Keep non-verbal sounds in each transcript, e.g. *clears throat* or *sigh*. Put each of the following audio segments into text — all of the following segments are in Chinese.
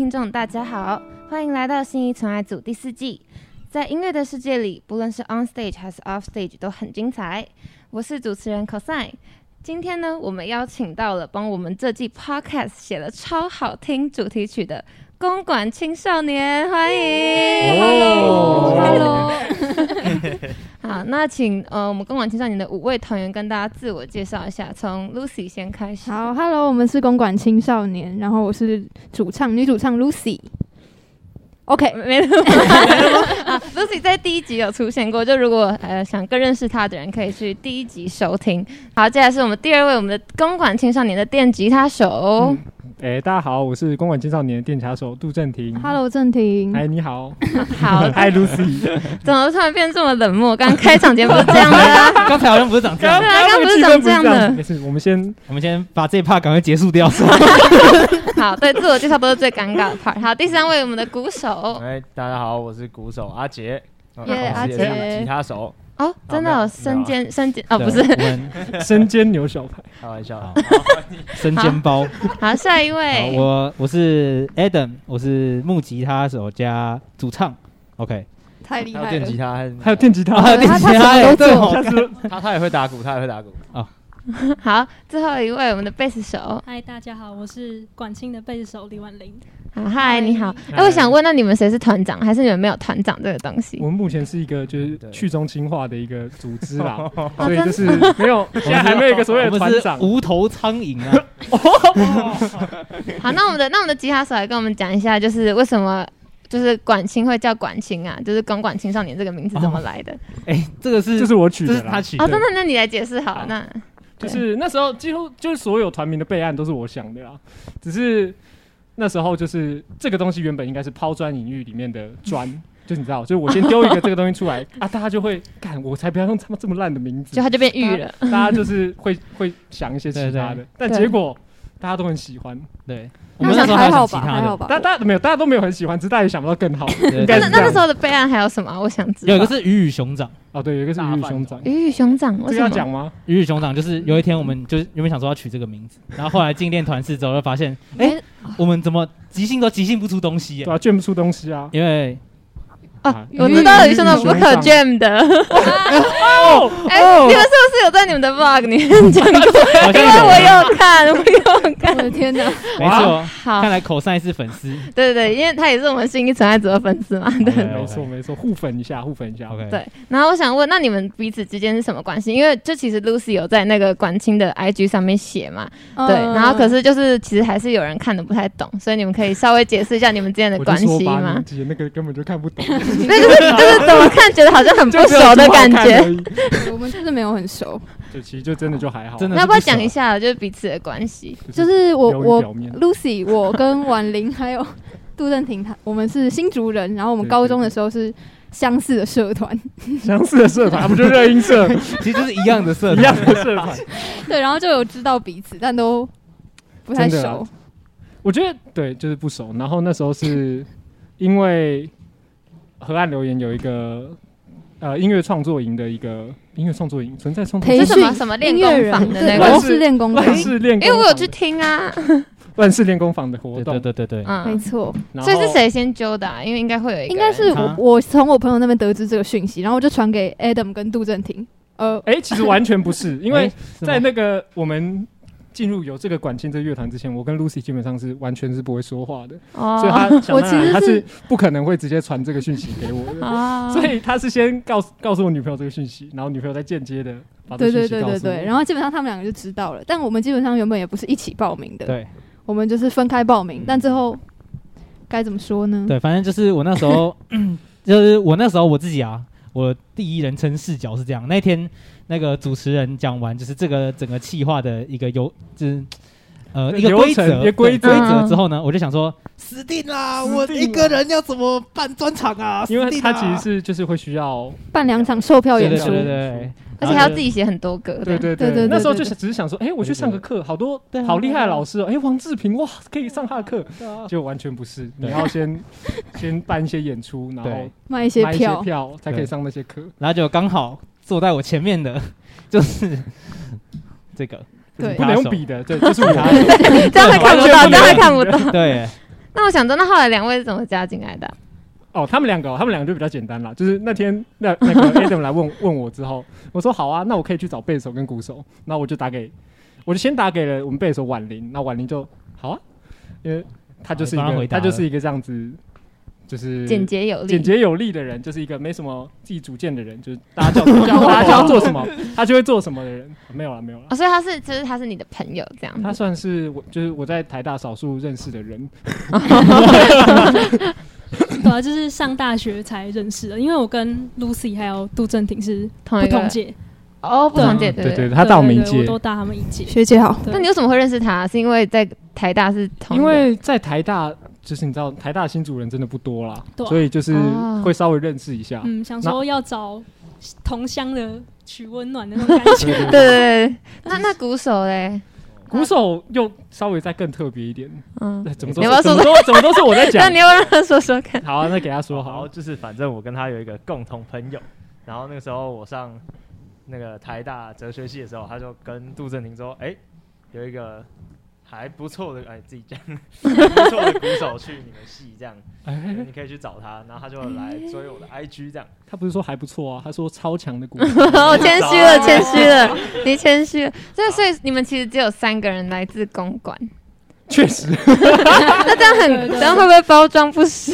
听众，大家好，欢迎来到心仪纯爱组第四季。在音乐的世界里，不论是 on stage 还是 off stage 都很精彩。我是主持人 cosine。今天呢，我们邀请到了帮我们这季 podcast 写了超好听主题曲的公馆青少年，欢迎。哦 Hello，*laughs* 好，那请呃我们公馆青少年的五位团员跟大家自我介绍一下，从 Lucy 先开始。好，Hello，我们是公馆青少年，然后我是主唱，女主唱 Lucy。OK，*laughs* 没了吗？啊，Lucy 在第一集有出现过，就如果呃想更认识她的人，可以去第一集收听。好，接下来是我们第二位，我们的公馆青少年的电吉他手。哎、大家好，我是公馆青少年的电卡手杜正廷。Hello，正廷。哎，你好，*laughs* 好，嗨，Lucy。*laughs* 怎么突然变这么冷漠？刚开场节目是这样的啊，*laughs* 刚才好像不是长这样对，啊，刚不是长这样的。没事，我们先我们先把这一 part 赶快结束掉。好，对，自我介绍都是最尴尬的 part。好，第三位我们的鼓手。哎，大家好，我是鼓手阿杰，呃耶是杰吉他手，哦，真的没有有身兼身兼哦，不是。对我们 *laughs* 身兼牛小排。开玩笑好。*laughs* 生煎包。好，下一位。我我是 Adam，我是木吉他手加主唱。OK，太厉害了还有电吉。他，还还有电吉他，啊对他他什么都做下次他他也会打鼓，他也会打鼓。*laughs* 好，最后一位我们的贝斯手。嗨，大家好，我是管清的贝斯手李婉玲。好，嗨，你好。哎，嗨我想问，那你们谁是团长，还是你们没有团长这个东西我？们目前是一个就是去中心化的一个组织啦，*laughs* 哦所以就是没有，现在还没有一个所谓的团长。无头苍蝇啊。*laughs* 好，那我们的那我们的吉他手来跟我们讲一下，就是为什么就是管青会叫管青啊？就是公管青少年这个名字怎么来的？哎，这个是这是我取这的他取的。真的，那你来解释好了。好那就是那时候几乎就是所有团名的备案都是我想的啦，只是那时候就是这个东西原本应该是抛砖引玉里面的砖，*laughs* 就你知道，就是我先丢一个这个东西出来啊，大家就会干，我才不要用他妈这么烂的名字。就，他就变玉了。大家大家就是会会想一些其他对的对，但结果大家都很喜欢，对，我们那时候有还好吧，想其他的。还好吧。大大家没有，大家都没有很喜欢，只是大家也想不到更好那应该是这那那时候的备案还有什么啊？我想知道。有一个是鱼与熊掌，哦，对，有一个是鱼与熊掌，鱼与熊掌，这为什么？个要讲吗？鱼与熊掌就是有一天我们就是原本想说要取这个名字，然后后来进练团试之后就发现，哎，我们怎么即兴都即兴不出东西耶对？啊，卷不出东西啊。因为哦啊，我知道有熊掌不可 jam 的。哦哎，你们是不是有在你们的 vlog 里面讲过？因为我有看，我有看。我的天哪！没错，好看，来口塞是粉丝。对对对，因为他也是我们新一纯爱组的粉丝嘛，对。没错没错，互粉一下，互粉一下。OK，对，然后我想问，那你们彼此之间是什么关系？因为就其实 Lucy 有在那个管清的 IG 上面写嘛，对，嗯然后可是就是其实还是有人看的不太懂，所以你们可以稍微解释一下你们之间的关系吗年？级的那个根本就看不懂，*laughs* 对，就是就是怎么看觉得好像很不熟的感觉。我们就是没有很熟。就其实就真的就还好，真的那要不要讲一下就是彼此的关系？就是我我 Lucy，我跟婉玲还有 *laughs* 杜振廷，他我们是新竹人，然后我们高中的时候是相似的社团，*laughs* 相似的社团，不就热音社其实就是一样的色一样的社团？对，然后就有知道彼此，但都不太熟。我觉得对，就是不熟。然后那时候是因为河岸留言有一个呃音乐创作营的一个音乐创作营，存在创作培营是什么？什么练音乐功坊人对，的那个？万事练功坊。万，事练因为我有去听啊，万事练功坊的活对动，对对对对，嗯，没错，然后所以是？谁先揪的啊？因为应该会有一个人，应该是我啊？我从我朋友那边得知这个讯息，然后我就传给 Adam 跟杜正廷。呃，哎，其实完全不是，因为诶是吗？在那个我们进入有这个管清这个乐团之前，我跟 Lucy 基本上是完全是不会说话的，所以哦他 *laughs* 想我其实是当然他是不可能会直接传这个讯息给我的。哦，*laughs* 所以他是先告诉告诉我女朋友这个讯息，然后女朋友再间接的把这对对个讯息告诉我。对。对对，然后基本上他们两个就知道了，但我们基本上原本也不是一起报名的，对。我们就是分开报名，但最后该怎么说呢？对，反正就是我那时候，*coughs* 就是我那时候我自己啊，我第一人称视角是这样。那天那个主持人讲完，就是这个整个气化的一个有，就是呃一个规则一个规则。规则之后呢，我就想说死定啦，我一个人要怎么办专场啊？因为他其实是就是会需要，办两场售票演出。对而且还要自己写很多歌。对对对对对那时候就对对。只是想说，哎，我去上个课，好多好厉害的老师哦，哎，王志平哇，可以上他的课，对啊。结果完全不是，你要先 *laughs* 先办一些演出，然后卖一些买一些票，票才可以上那些课。然后就刚好坐在我前面的就是这个，对不能用笔的，对，*laughs* 就是我。*laughs* 这样会看不到，这样会看不到。对，那我想知道，那后来两位是怎么加进来的啊？哦，他们两个哦，他们两个就比较简单啦。就是那天那那个 Adam 来问问我之后，我说好啊，那我可以去找贝手跟鼓手。那我就打给，我就先打给了我们贝手婉玲。那婉玲就好啊，因为他就是一个他就是一个这样子，就是简洁有力，简洁有力的人，就是一个没什么自己主见的人，就是大家叫 *laughs* 叫大家叫他做什么，*laughs* 他就会做什么的人。没有了，没有了。哦，所以他是就是他是你的朋友这样。他算是我，就是我在台大少数认识的人。*laughs* 对啊，就是上大学才认识的，因为我跟 Lucy 还有杜正廷是同一个不同届，哦，不同届，对对对，。他大我们一届我。都大他们一届。学姐好，那你为什么会认识他？是因为在台大是同因为在台大，就是你知道台大新主人真的不多啦，对啊所以就是哦会稍微认识一下。嗯，想说要找同乡的取温暖的那种感觉。对 *laughs* 对对，对那那鼓手嘞？鼓手又稍微再更特别一点，嗯，怎么都你要不要说怎么都怎么都是我在讲 *laughs* 那讲你。要不要让他说说看？好啊，那给他说好，好。就是反正我跟他有一个共同朋友，然后那个时候我上那个台大哲学系的时候，他就跟杜振廷说，哎、有一个还不错的，哎，自己讲，还不错的鼓手去你们系这样，哎，你可以去找他，然后他就来追我的 IG 这样，他不是说还不错啊，他说超强的鼓手。我谦虚了，谦虚了，*laughs* *laughs* 你谦虚了。所以，所以你们其实只有三个人来自公馆，确实，*laughs* 那这样很，这样会不会包装不实？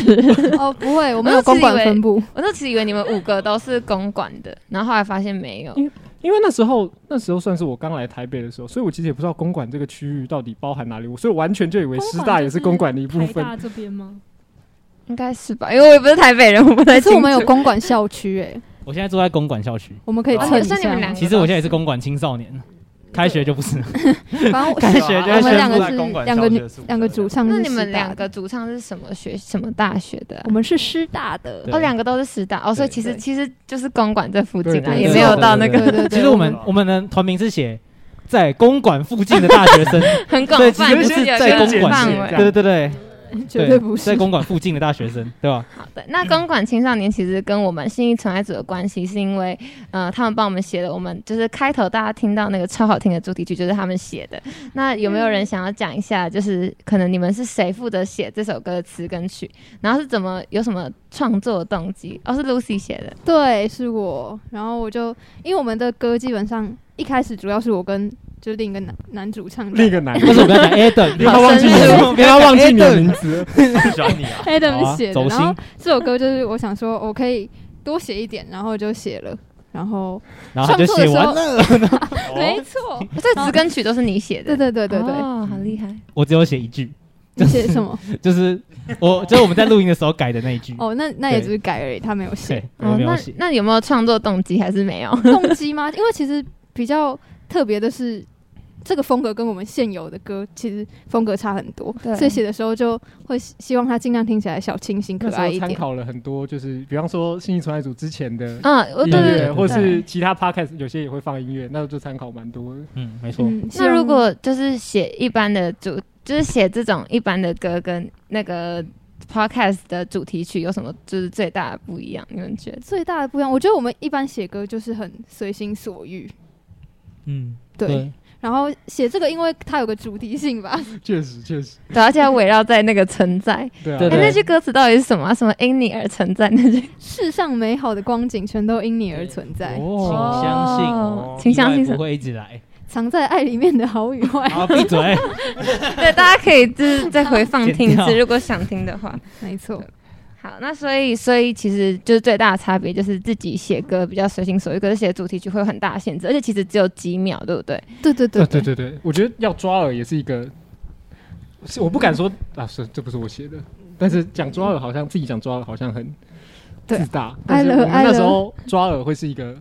哦，不会，我我们有公馆分部，我那其实以为你们五个都是公馆的，然后后来发现没有。因为那时候那时候算是我刚来台北的时候，所以我其实也不知道公馆这个区域到底包含哪里，我所以我完全就以为师大也是公馆的一部分。台大这边吗？应该是吧，因为我也不是台北人，我不太清楚。可是我们有公馆校区，哎，我现在住在公馆校区，我们可以哦蹭一下所以你们两个。其实我现在也是公馆青少年，开学就不是。*laughs* 反正我 *laughs* 开学就我们两个是两个女两个主唱那你们两个主唱是什么学什么大学的啊、我们是师大的，哦，两个都是师大。哦，所以其实其实就是公馆这附近啊，也没有到那个对对。对其实我们我们的团名是写在公馆附近的大学生，*laughs* 很广对，其泛，实不就是在公馆系，范围。对对对对，绝对不是在。公馆附近的大学生，对吧？好的，那公馆青少年其实跟我们信义纯爱组的关系，是因为呃，他们帮我们写的我们就是开头大家听到那个超好听的主题曲，就是他们写的。那有没有人想要讲一下，就是可能你们是谁负责写这首歌的词跟曲，然后是怎么有什么创作动机？哦，是 Lucy 写的。对，是我。然后我就因为我们的歌基本上一开始主要是我跟就是另一个男男主唱另一个男为什么不要讲 Adam？*laughs* 你不要忘记你的，不要忘记你的名字。不喜欢你啊，Adam 啊写的，然后，这首歌就是我想说我可以多写一点，然后就写了。然后然后他就写完了，*laughs* 没错，这词跟曲都是你写的。对对对对对，哦，好厉害。我只有写一句，你写什么？*laughs* 就是我就是我们在录音的时候改的那一句。哦，那那也只是改而已，他没有写那写。那有没有创作动机还是没有？动机吗？因为其实比较特别的是。这个风格跟我们现有的歌其实风格差很多，所以写的时候就会希希望它尽量听起来小清新、可爱一点。参考了很多，就是比方说信义传爱组之前的嗯，我音对对乐，对，或是其他 podcast 有些也会放音乐，那就参考蛮多的。嗯，没错。嗯，那如果就是写一般的主，就是写这种一般的歌跟那个 podcast 的主题曲有什么就是最大的不一样？你们觉得？最大的不一样，我觉得我们一般写歌就是很随心所欲，嗯，对。然后写这个，因为它有个主题性吧，*laughs* 确实，确实，*laughs* 对，而且要围绕在那个存在。对啊，对哎，那句歌词到底是什么啊？什么因你而存在？那句世上美好的光景全都因你而存在，请哦，相信哦请相信什么？会一直来。藏在爱里面的好与坏。好，*laughs* 闭嘴。对，大家可以就是再回放听一次，如果想听的话。没错，好，那所以所以其实就是最大的差别就是自己写歌比较随心所欲，可是写主题曲会有很大的限制，而且其实只有几秒，对不对？对对对对对对对，我觉得要抓耳也是一个，是我不敢说啊，是这不是我写的，但是讲抓耳好像自己讲抓耳好像很自大，爱是我们爱了那时候抓耳会是一个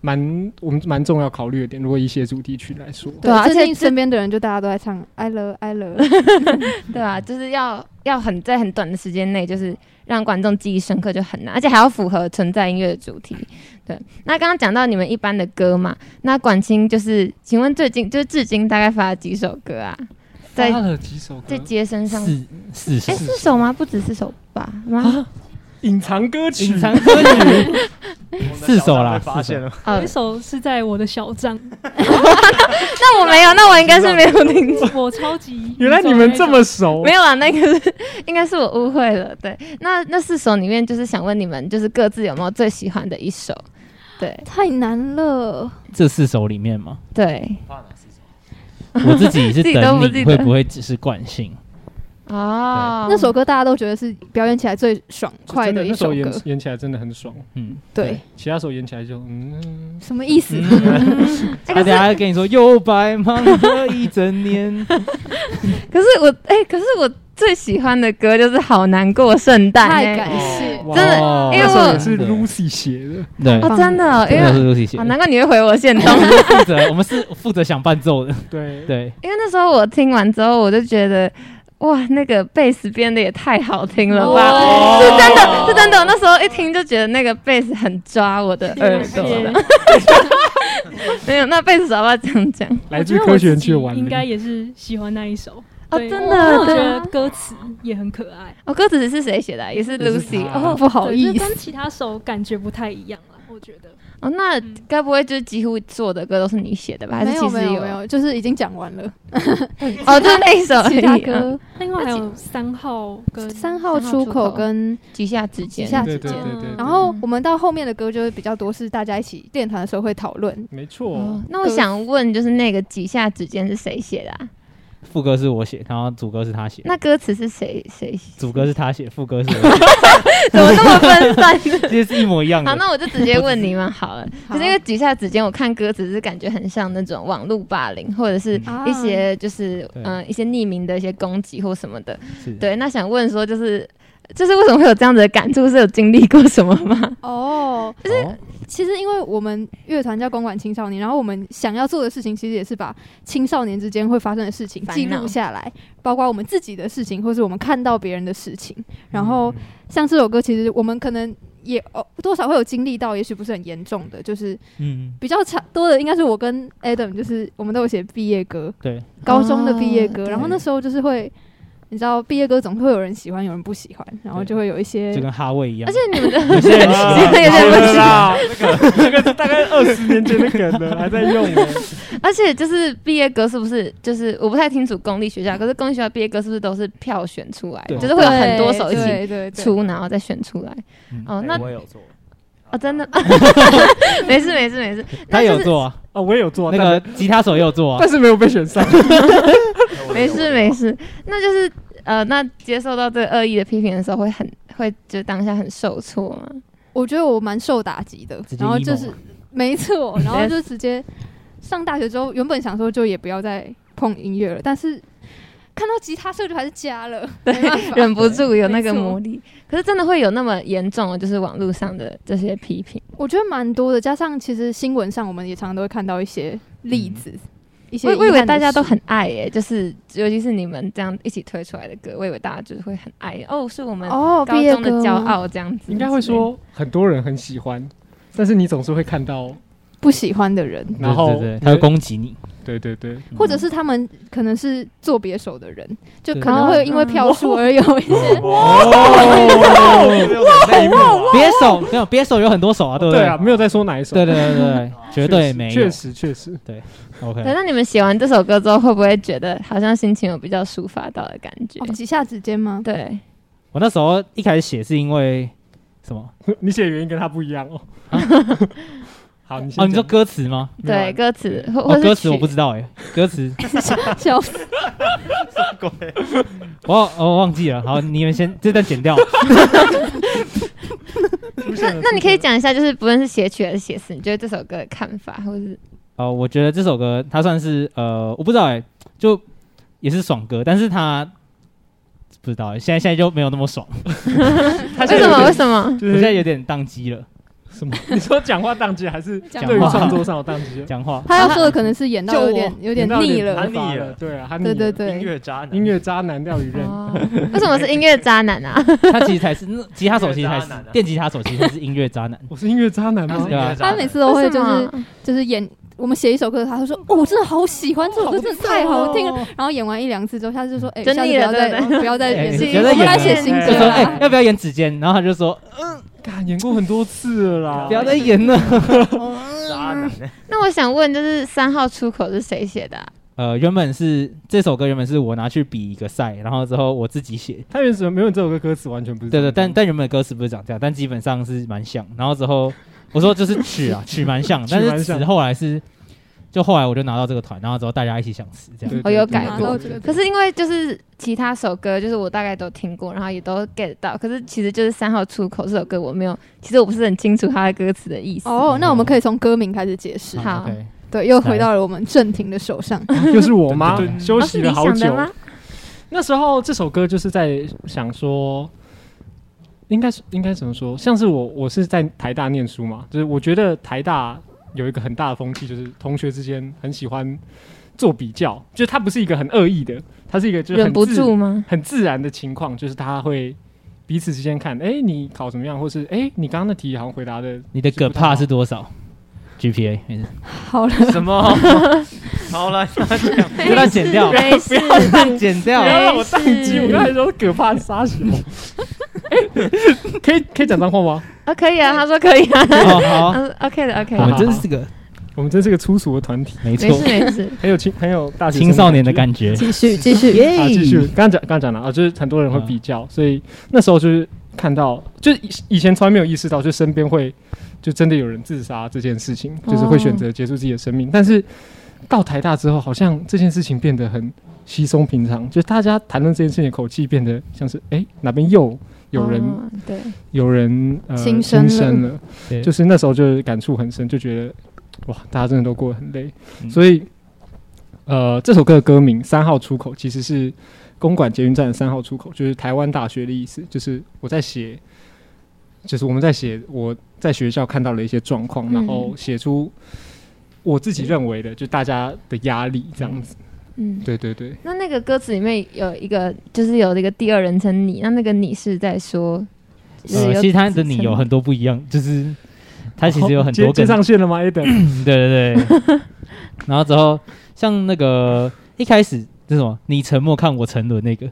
蛮我们蛮重要考虑的点。如果以写主题曲来说，对啊而且身边的人就大家都在唱 I love I *laughs* love，对啊，就是要要很在很短的时间内，就是让观众记忆深刻就很难，而且还要符合存在音乐的主题。对，那刚刚讲到你们一般的歌嘛，那管清就是，请问最近就是至今大概发了几首歌啊？在发了几首歌在街身上，四四首哎，四首吗？不止四首吧？吗？隐藏歌曲，隐藏歌曲，*laughs* 四首啦发现了，哦有一，首是在我的小账，*laughs* 那我没有，那我应该是没有听过。我超级原来你们这么熟没，有啊，那个是应该是我误会了。对，那那四首里面，就是想问你们，就是各自有没有最喜欢的一首？对太难了。这四首里面吗，对，发哪四首？我自己是 *laughs* 自己都等不记得你会不会只是惯性？哦，那首歌大家都觉得是表演起来最爽快的一首歌。那首演，演起来真的很爽。嗯，对，其他首演起来就嗯，什么意思？*laughs* 他等下跟你说又白忙了一整年，*laughs* 可是我哎、可是我最喜欢的歌就是《好难过圣诞》太欸感谢，哇。真的哦因为我是 Lucy 写的，对，哦，真的。哦，因真的是为 Lucy 写难怪你会回我线动，*laughs* 负责我们是负责想伴奏的，对，对，因为那时候我听完之后，我就觉得。哇，那个贝斯编的也太好听了吧！哦是真的，是真的。我那时候一听就觉得那个贝斯很抓我的耳朵的。*laughs* 没有，那贝斯要不要讲讲？*laughs* 来自科学园区的玩应该也是喜欢那一首。哦，对真的我觉，得歌词也很可爱，哦，歌词是谁写的啊？也是 Lucy 哦。不好意思，跟其他首感觉不太一样啦。我觉得哦，那嗯该不会就是几乎所有的歌都是你写的吧？还是没有其实没有没有，就是已经讲完了。*laughs* 哦，就是那一首 *laughs* 其他啊歌 *laughs* 另外还有三号跟三号出口跟几下之间，几下对之间。然后我们到后面的歌就会比较多是大家一起练团的时候会讨论。没错哦，，那我想问，就是那个几下之间是谁写的啊？副歌是我写，然后主歌是他写，那歌词是谁谁写？主歌是他写，副歌是我写，*laughs* *laughs* 怎么这么分散？其实是一模一样好，那我就直接问你们 *laughs* 好了，好。就是因为举下指尖，我看歌词是感觉很像那种网络霸凌，或者是啊。一些就是对。嗯、一些匿名的一些攻击或什么的。对，那想问说，就是就是为什么会有这样子的感触？是有经历过什么吗？哦，就是其实因为我们乐团叫公馆青少年，然后我们想要做的事情其实也是把青少年之间会发生的事情记录下来，包括我们自己的事情，或是我们看到别人的事情。然嗯后像这首歌，其实我们可能也哦多少会有经历到，也许不是很严重的，就是嗯，比较差多的应该是我跟 Adam，就是我们都有写毕业歌，对，高中的毕业歌，哦然后那时候就是会。你知道毕业歌总会有人喜欢，有人不喜欢，然后就会有一些就跟哈味一样。而且你们的有些人喜啊 *laughs* 欢，有点好不起了啦，这个这个大概二十年前的梗了，还在用。*laughs* 而且就是毕业歌是不是就是我不太清楚公立学校，可是公立学校毕业歌是不是都是票选出来的，就是会有很多首一起出，然后再选出来。嗯哦，哎那我也有做，哦真的，*laughs* 没事没事没事，他有做啊，哦，我也有做那个吉他手也有做啊但，是没有被选上。没事没事，那就是呃，那接受到这恶意的批评的时候，会很会就当下很受挫吗？我觉得我蛮受打击的然后就是没错，*laughs* 然后就直接上大学之后，原本想说就也不要再碰音乐了，但是看到吉他社就还是加了，*laughs* 对忍不住有那个魔力，可是真的会有那么严重的，就是网络上的这些批评。我觉得蛮多的，加上其实新闻上我们也常常都会看到一些例子，一些我我以为大家都很爱耶、就是尤其是你们这样一起推出来的歌，我以为大家就是会很爱。哦，是我们哦，高毕业歌中的骄傲这样子。应该会说很多人很喜欢，但是你总是会看到，不喜欢的人，然后他会攻击你，对对对，或者是他们可能是做别手的人，就可能会因为票数而有一些哦，内幕啊别手没有，别手有很多手啊，对不对啊，？没有在说哪一首，对对对对，绝对没有。确实确实对，OK，那你们写完这首歌之后，会不会觉得好像心情有比较抒发到的感觉？哦几下指尖吗？对，我那时候一开始写是因为什么？你写的原因跟他不一样哦。好，你先哦，你说歌词吗？对，歌词哦，歌词我不知道哎，歌词 *laughs* 笑死，*laughs* 我我忘记了。好，你们先这段剪掉。那那你可以讲一下，就是不论是写曲还是写词，你觉得这首歌的看法，或是哦，我觉得这首歌它算是呃，我不知道哎，就也是爽歌，但是它不知道哎，现在现在就没有那么爽，*laughs* 他为什么？为什么？就我现在有点宕机了。什么？*laughs* 你说讲话宕机还是讲对于话创作上有宕机？讲话，他要说的可能是演到有点有点腻了，腻了对啊，他腻对了。对对，音乐渣男，音乐渣男廖宇任，哦，*laughs* 为什么是音乐渣男啊？他其实才是那吉他手，其实才是电吉他手，其实才是音乐渣男。我是音乐渣男吗他是？音乐渣他每次都会就是就是演我们写一首歌，他会说哦，我真的好喜欢这首歌，真的太好听了。然后演完一两次之后，他就说哎，下次不要再对不要再哎演戏，不要再 *laughs* 我们来写新歌了。要不要演指尖？然后他就说 *laughs* 干演过很多次了啦，不要再演了。*laughs* 那我想问，就是三号出口是谁写的啊？呃，原本是这首歌原本是我拿去比一个赛，然后之后我自己写。他原本没有这首歌歌词完全不是。对对，但但原本的歌词不是长这样，但基本上是蛮像。然后之后我说就是曲啊，曲蛮像，*laughs* 但是词后来是，就后来我就拿到这个团，然后之后大家一起想词这样。我有改过可是因为就是其他首歌，就是我大概都听过，然后也都 get 到。可是其实就是三号出口这首歌，我没有，其实我不是很清楚它的歌词的意思。哦，那我们可以从歌名开始解释。好对，又回到了我们正廷的手上。*laughs* 又是我吗休息了好久。那时候这首歌就是在想说，应该是应该怎么说？像是我我是在台大念书嘛，就是我觉得台大有一个很大的风气，就是同学之间很喜欢做比较，就是它不是一个很恶意的，它是一个就是忍不住吗？很自然的情况，就是他会彼此之间看，哎、你考怎么样，或是哎、你刚刚的题好像回答的你的葛帕是多少？GPA 没事，好了，什么？*laughs* 好了，*laughs* 不要剪掉，不要剪掉。不。要让我宕机！我刚才说可怕的杀手，哎、可以可以讲脏话吗？啊，可以啊，他说可以啊，哦，好，嗯，OK 的，OK 我们，真是个我们真是个粗俗的团体，没错。没事，很有青很有大青少年的感觉。继续继续。啊，继续，刚刚讲刚刚讲了啊，就是很多人会比较，所以那时候就是看到，就是以以前从来没有意识到，就身边会就真的有人自杀这件事情，就是会选择结束自己的生命。但是到台大之后，好像这件事情变得很稀松平常，就是大家谈论这件事情的口气变得像是，哎、哪边又有人、哦对，有人呃轻生了。生了，就是那时候就感触很深，就觉得哇，大家真的都过得很累，嗯。所以呃，这首歌的歌名“三号出口”其实是公馆捷运站的三号出口，就是台湾大学的意思，就是我在写，就是我们在写我在学校看到了一些状况，嗯。然后写出我自己认为的，就大家的压力这样子。嗯。对对对，那那个歌词里面有一个，就是有一个第二人称你，那那个你是在说，就是呃，其实他的你有很多不一样，就是他其实有很多接接上线了吗？Adam，对对对。*laughs* 然后之后像那个一开始是什么？你沉默看我沉沦那个，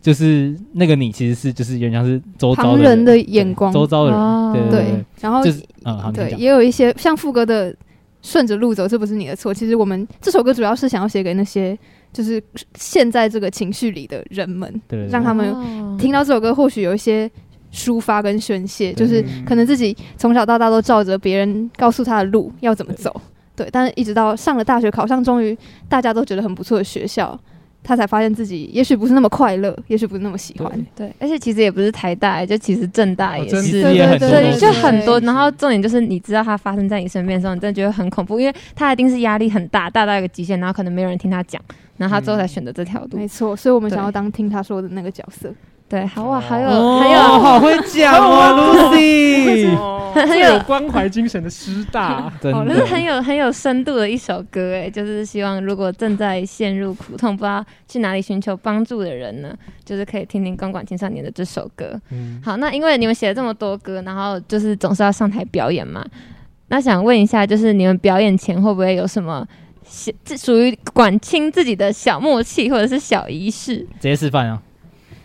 就是那个你其实是就是人家是周遭人的眼光周遭的人，哦对对对，然后就是嗯，对，也有一些像副歌的顺着路走，这不是你的错。其实我们这首歌主要是想要写给那些就是现在这个情绪里的人们，对对对让他们哦听到这首歌，或许有一些抒发跟宣泄，就是嗯可能自己从小到大都照着别人告诉他的路要怎么走，对，但是一直到上了大学，考上终于大家都觉得很不错的学校。他才发现自己也许不是那么快乐，也许不是那么喜欢。对，而且其实也不是台大，就其实正大也是，其实也很多对，就很多。然后重点就是你知道它发生在你身边的时候，你真的觉得很恐怖，因为他一定是压力很大，大到一个极限，然后可能没有人听他讲，然后他最后才选择这条路。没错，所以我们想要当听他说的那个角色。对，好哇，还有哦，还有好会讲哦，*laughs* Lucy，*laughs* 很有有。关怀精神的师大，真就是很有很有深度的一首歌，哎，就是希望如果正在陷入苦痛，不知道去哪里寻求帮助的人呢，就是可以听听公馆青少年的这首歌。嗯，好，那因为你们写了这么多歌，然后就是总是要上台表演嘛，那想问一下，就是你们表演前会不会有什么小这属于管清自己的小默契或者是小仪式？直接示范啊！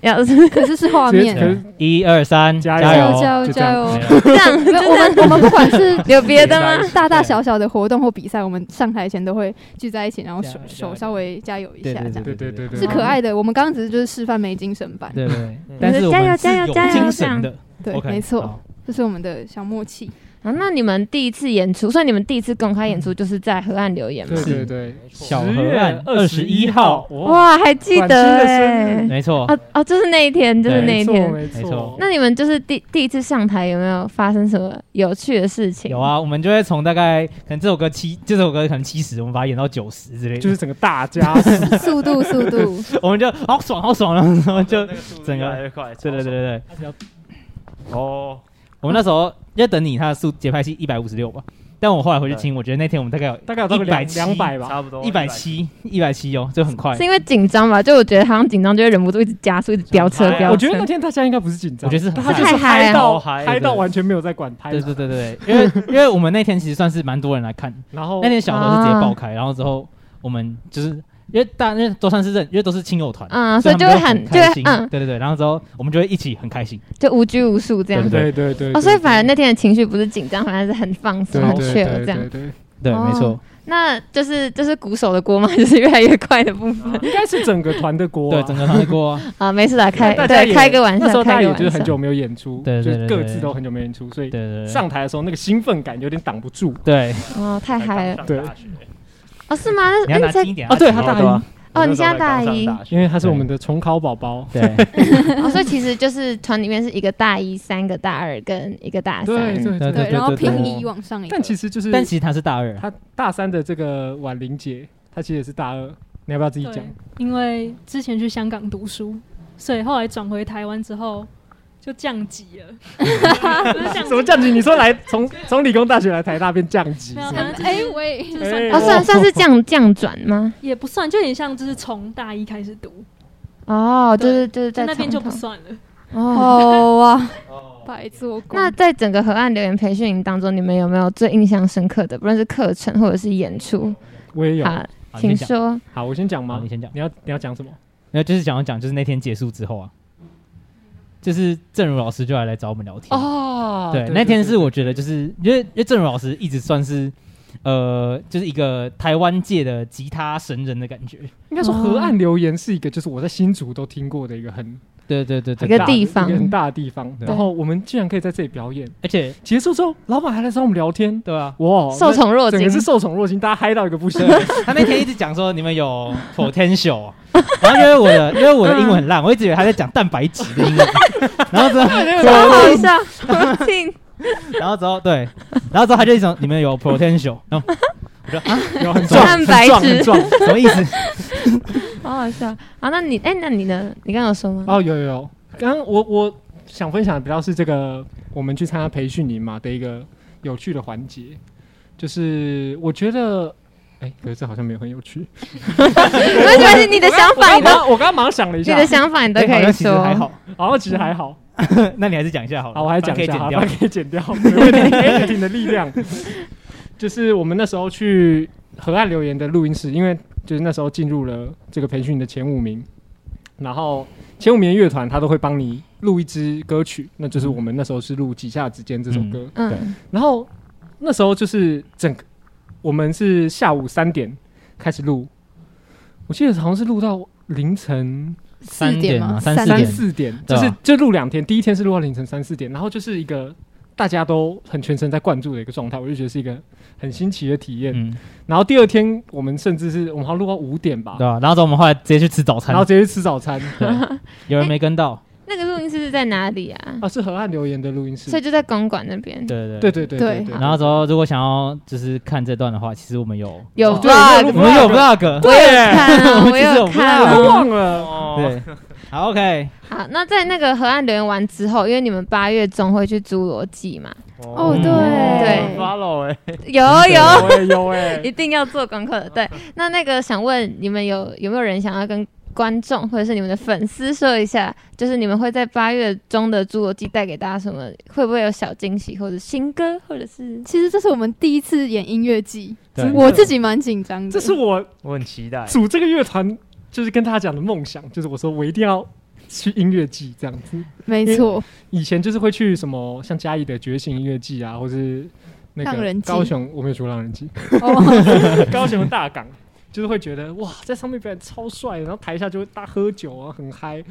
要可是是画面。一二三，加加油。油！加油加油！这样，我们我们不管是 *laughs* 有别的吗？大大小小的活动或比赛，我们上台前都会聚在一起，然后手加油加油。手稍微加油一下，这样。对对对对，是可爱的。我们刚刚只是就是示范没精神版，对对，但是加油加油加油精神的，对，没错，这是我们的小默契。啊，那你们第一次演出，所以你们第一次公开演出就是在河岸留言吗对？是。对。对，小河月岸21 21号。哇，还记得哎、日。没错，哦哦，就是那一天，就是那一天。没没错。那你们就是第第一次上台，有没有发生什么有趣的事情？有，啊，我们就会从大概可能这首歌七，这首歌可能七十，我们把它演到九十之类的，就是整个大家速 *laughs* 度速度，*laughs* 我们就好爽好爽，然后就整个越来越快，对对对对对，对，哦，我们那时候要等你，他的速节拍器一百五十六吧。但我后来回去听，我觉得那天我们大概有大概有到一百七两百吧。差不多一百七，一百七哦，就很快是。因为紧张吧？就我觉得好像紧张就会忍不住一直加速，一直飙车哎飙。我觉得那天大家应该不是紧张，我觉得是他就是太嗨到嗨到完全没有在管拍。对对对对，对因为因为我们那天其实算是蛮多人来看，然后那天小何是直接爆开，然后之后我们就是因为大因为都算是认，因为都是亲友团，嗯，所以就会很就会嗯，对对对，然后之后我们就会一起很开心，就无拘无束这样。对对对，哦，所以反而那天的情绪不是紧张，反而是很放松、很对对 chill 这样。对对，没错，那就是这是鼓手的锅吗？就是越来越快的部分。应该是整个团的锅啊。对整个团的锅啊，*laughs* 啊，没事啦，开对大家也开个玩笑，那时候大家也。就是很久没有演出，对对就是对对各自都很久没演出，所以对对对，上台的时候那个兴奋感有点挡不住。对，哦，太嗨了。对哦，是吗？那你要哎你在拿近一点哦对他大一哦，你现在大一因为他是我们的重考宝宝。对 *laughs* 哦，所以其实就是团里面是一个大一、三个大二跟一个大三。对对对，然后平移往上一。但其实就是，但其实他是大二，他大三的这个婉玲姐，她其实也是大二，你要不要自己讲？，因为之前去香港读书，所以后来转回台湾之后就 *laughs* 降级了。什么降级？你说来从 *laughs* 从理工大学来台大变降级哎喂，就是算算算是降降转吗？也不算，就有点像就是从大一开始读，哦，就对是就是在在那边就不算了。哦。*laughs* 哦哇，白做工。那在整个河岸留言培训营当中，你们有没有最印象深刻的，不论是课程或者是演出？我也有。好，请说。好，我先讲吗你？先讲。你要你要讲什么？然后就是想要讲，就是那天结束之后啊，就是郑如老师就来来找我们聊天。哦对，那天是我觉得就是因为因为郑如老师一直算是呃，就是一个台湾界的吉他神人的感觉。应该说河岸留言是一个，就是我在新竹都听过的一个很对对对对，一个地方。一个很大的地方。对。然后我们竟然可以在这里表演，而且结束之后，老板还来找我们聊天，对啊，哇，受宠若惊。整个是受宠若惊，大家嗨到一个不行。*laughs* 他那天一直讲说你们有 potential，然后因为我的 *laughs* 因为我的英文很烂，我一直以为他在讲蛋白质的英文，*laughs* 然后之后超好笑，我听然后之后对，然后之后他就一直说你们有 potential，然后有很壮，蛋很白质壮很壮。什么意思？*laughs* 好好笑。啊，那你哎，那你呢？你刚刚有说吗？哦，有有有，刚刚我我想分享的比较是这个我们去参加培训营嘛的一个有趣的环节，就是我觉得。哎，可是这好像没有很有趣。*laughs* 没关系，你的想法你都，我刚刚我刚刚马上想了一下，你的想法你都可以说。还好，*laughs* 好像其实还好。那你还是讲一下好了。好，我还讲可以剪掉一下好，。可以剪掉，没问题。editing 的力量，就是我们那时候去河岸留言的录音室，因为就是那时候进入了这个培训的前五名，然后前五名乐团他都会帮你录一支歌曲，那就是我们那时候是录《几下之间》这首歌，嗯，然后那时候就是整个我们是下午三点开始录，我记得好像是录到凌晨三点吗？三四三点。就是就录两天，第一天是录到凌晨三四点，然后就是一个大家都很全程在灌注的一个状态，我就觉得是一个很新奇的体验。嗯，然后第二天我们甚至是我们好像录到五点吧，对吧？然后走我们后来直接去吃早餐然后，直接去吃早餐。*laughs* 有人没跟到，*laughs* 那个录音室是在哪里啊？啊，是河岸留言的录音室。所以就在公馆那边。对对对对对对对。然后之后如果想要就是看这段的话，其实我们有有哦对 vlog，我们有 vlog，*laughs* 我有看啊，我有有看我。忘了。哦，对，好 OK，好，那在那个河岸留言完之后，因为你们八月中会去侏罗纪嘛，哦，嗯对对 follow 哎，有有，有哎一，定要做功课的。对，*laughs* 那那个想问你们有有没有人想要跟观众或者是你们的粉丝说一下，就是你们会在八月中的侏罗纪带给大家什么？会不会有小惊喜或者新歌，或者是其实这是我们第一次演音乐季，我自己蛮紧张的。这是我我很期待。组这个乐团，就是跟他讲的梦想，就是我说我一定要去音乐季这样子。没错，以前就是会去什么像嘉义的觉醒音乐季啊，或是那个高雄，我没有去过浪人季，哦，*laughs* 高雄的大港，就是会觉得哇，在上面表演超帅，然后台下就会大喝酒啊，很嗨。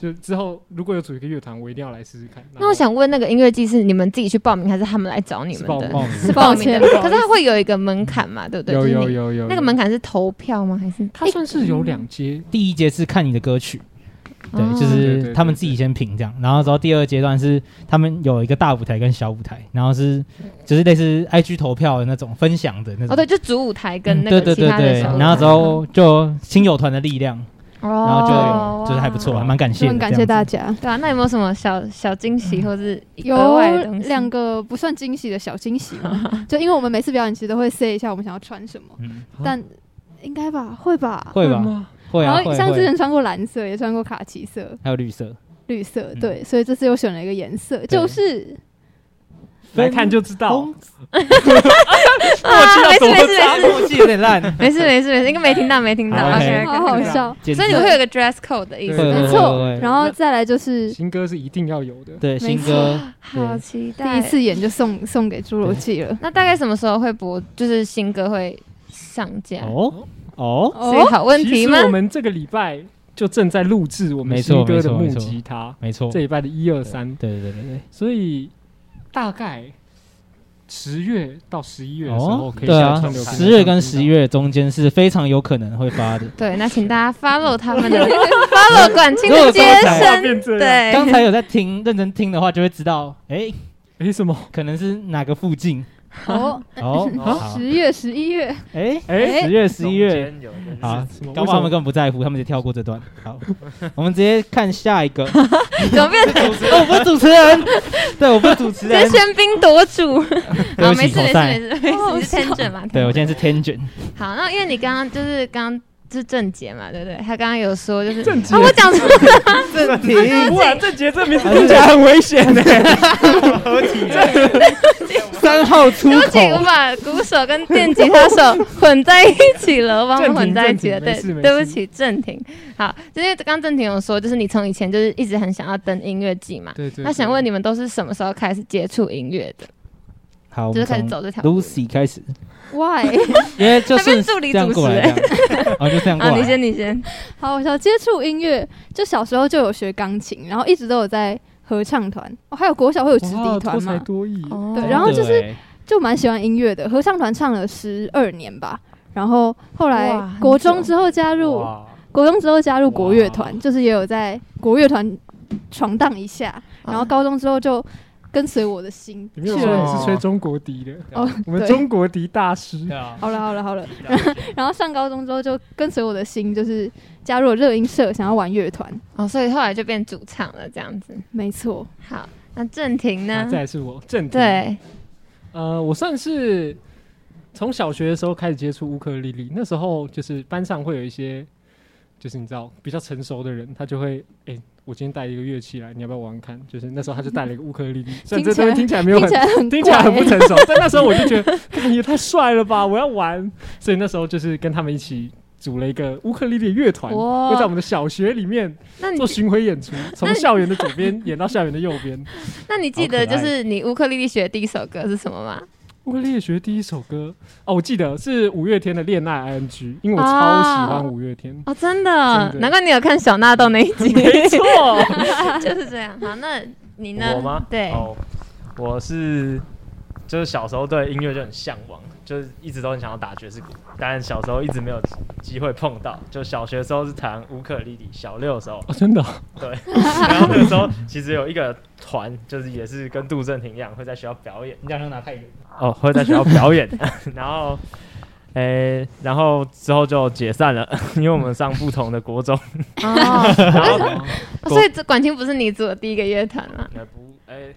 就之后如果有组一个乐团，我一定要来试试看。那我想问，那个音乐季是你们自己去报名，还是他们来找你们的？是报报名是报名的，可是它会有一个门槛嘛，对不对？有有有有那个门，槛是投票吗？还是？它算是有两阶，第一阶是看你的歌曲，对，哦就对对对是他们自己先评这样，然后之后第二阶段是他们有一个大舞台跟小舞台，然后是就是类似 IG 投票的那种分享的那种，哦，对，就主舞台跟嗯对对那个其对对他的小舞，台。然后之后就亲友团的力量，然然后就有就是还不错，还蛮感谢很感谢大家。对啊，那有没有什么小小惊喜或是额有外的东西？两个不算惊喜的小惊喜嘛，*laughs* 就因为我们每次表演其实都会 say 一下我们想要穿什么，嗯，但应该吧，会吧？会吧？会啊，然后像之前穿过蓝色，也穿过卡其色、还有绿色，绿色，嗯。对，所以这次又选了一个颜色，就是来看就知道。风 *laughs* 啊，没事没事没契有点烂，*laughs* 没事没事没事，应该没听到没听到。好好好笑。所以你们会有个 dress code 的意思。没错然后再来就是新歌是一定要有的。对没错新歌，好期待第！一次演就送送给侏罗纪了。*laughs* 那大概什么时候会播？就是新歌会上架？哦哦，是好问题吗其实？我们这个礼拜就正在录制我们新歌的木吉他，没错，这礼拜的一二三，对对对对对。所以大概十月到十一月的时候可以下川流，平台十月跟十一月中间是非常有可能会发的。对，那请大家 *laughs* follow 他们的 *laughs* follow 管庆如果的接刚才生，对，刚才有在听认真听的话，就会知道，哎，哎什么？可能是哪个附近哦，哦。*laughs* 好十月、十一月，哎哎十月、十一月，好什么，搞不好他们根本不在乎，他们就跳过这段。*laughs* 好，我们直接看下一个。*laughs* 怎么变成哦我不是主持人，对，我不是主持人。喧宾夺主？好，没事没事没。事没事，你是 tangent 嘛？对我今天是天卷，好，那因为你刚刚就是刚刚是郑杰嘛，对不对？他刚刚有说就是郑杰啊，我讲错了，郑婷哇，*laughs* 郑杰这名字听起来很危险呢。合体三号出对不起，我。把鼓手跟电吉他手混在一起了，我把混在一起了。对对不起，郑婷。好，就是刚刚郑婷有说，就是你从以前就是一直很想要登音乐季嘛。对对那想问你们都是什么时候开始接触音乐的？好，我就是开始走这条路。Lucy 开始，Why？因为就他是助理这样主持过来这样，然后就这样过啊，来。你先，你先。好，我小接触音乐，就小时候就有学钢琴，然后一直都有在合唱团，哦，还有国小会有直笛团嘛，才多艺。哦对。然后就是就蛮喜欢音乐的。合唱团唱了十二年吧，然后后来国中之后加入，国中之后加入国乐团，就是也有在国乐团闯荡一下，然后高中之后就跟随我的心里面有说去了。你是吹中国笛的，哦，我们中国笛大师。啊，好了好了好了，*laughs* 然后上高中之后就跟随我的心，就是加入了热音社，想要玩乐团。哦，所以后来就变主唱了，这样子。没错，好，那郑婷啊呢？再来是我正题。对，呃，我算是从小学的时候开始接触乌克丽丽，那时候就是班上会有一些，就是你知道比较成熟的人，他就会，哎、我今天带一个乐器来，你要不要玩玩看？就是那时候他就带了一个乌克丽丽，虽然这东西听起来没有听很听起来很 *laughs* 不成熟，但那时候我就觉得，看也太帅了吧，我要玩，所以那时候就是跟他们一起。组了一个乌克丽丽乐团，哇会在我们的小学里面做巡回演出，*laughs* 从校园的左边演到校园的右边。*laughs* 那你记得就是你乌克丽丽学的第一首歌是什么吗？乌克丽丽学第一首歌哦，我记得是五月天的《恋爱 ING》，因为我超喜欢五月天。哦，真的，真的难怪你有看小纳豆那一集，*laughs* 没错，*laughs* 就是这样。好，那你呢？我吗？对，哦，我是就是小时候对音乐就很向往，就是一直都很想要打爵士鼓，但小时候一直没有机会碰到。就小学的时候是弹乌克丽丽，小六的时候哦，真的哦，对，*laughs* 然后那个时候其实有一个团，就是也是跟杜振廷一样会在学校表演，你这样拿太远。哦，会在学校表演，*laughs* 然后。诶、然后之后就解散了，*laughs* 因为我们上不同的国中，哦，然后所以这管清不是你组的第一个乐团吗？呃不，诶、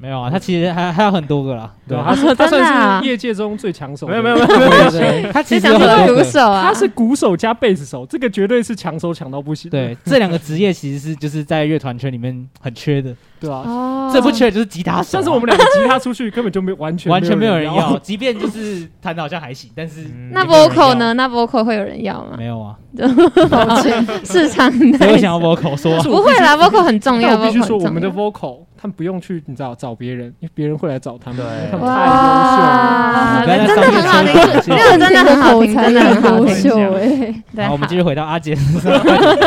没有啊，他其实还还有很多个啦。对啊，啊，他是 *laughs* 他真的啊算是业界中最抢手的。没有没有没有没有，对对对，他其实有谁想说很多个。鼓手啊？他是鼓手加贝斯手，这个绝对是抢手抢到不行。对，这两个职业其实是就是在乐团圈里面很缺的，对啊，哦，最不缺的就是吉他手啊。像是我们两个吉他出去根本就没完全完全没有人要要，。即便就是弹的好像还行，但是嗯那 vocal 呢？？那 vocal 会有人要吗？没有啊，抱歉，*laughs* 市场没有想要 vocal 说啊？不会啦，vocal 很重要。但我必须说，我们的 vocal 他们不用去你知道找别人，因为别人会来找他们，对他们太优秀了。真的很好听，上面吹这个真的很好听，真的很好优听。秀哎，对，好，*laughs* 我们继续。续回到阿杰身上。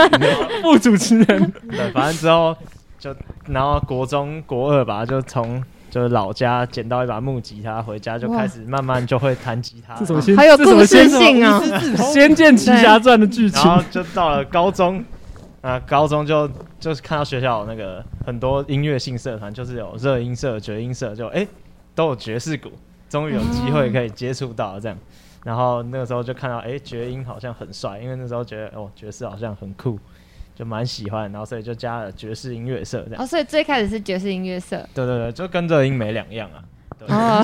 *laughs* 副主持人，对，反正之后就然后国中国二吧，就从就是老家捡到一把木吉他，回家就开始慢慢就会弹吉他了，这什么先？好有这什么故事性啊。《仙剑奇侠传》的剧情然。后就到了高中，啊，高中就就是看到学校有那个很多音乐性社团，就是有热音社、爵音社，就哎、都有爵士鼓，终于有机会可以接触到这样。然后那个时候就看到，哎，爵音好像很帅，因为那时候觉得哦，爵士好像很酷，就蛮喜欢，然后所以就加了爵士音乐社这样。哦，所以最开始是爵士音乐社。对对对，就跟这音没两样啊。对哦，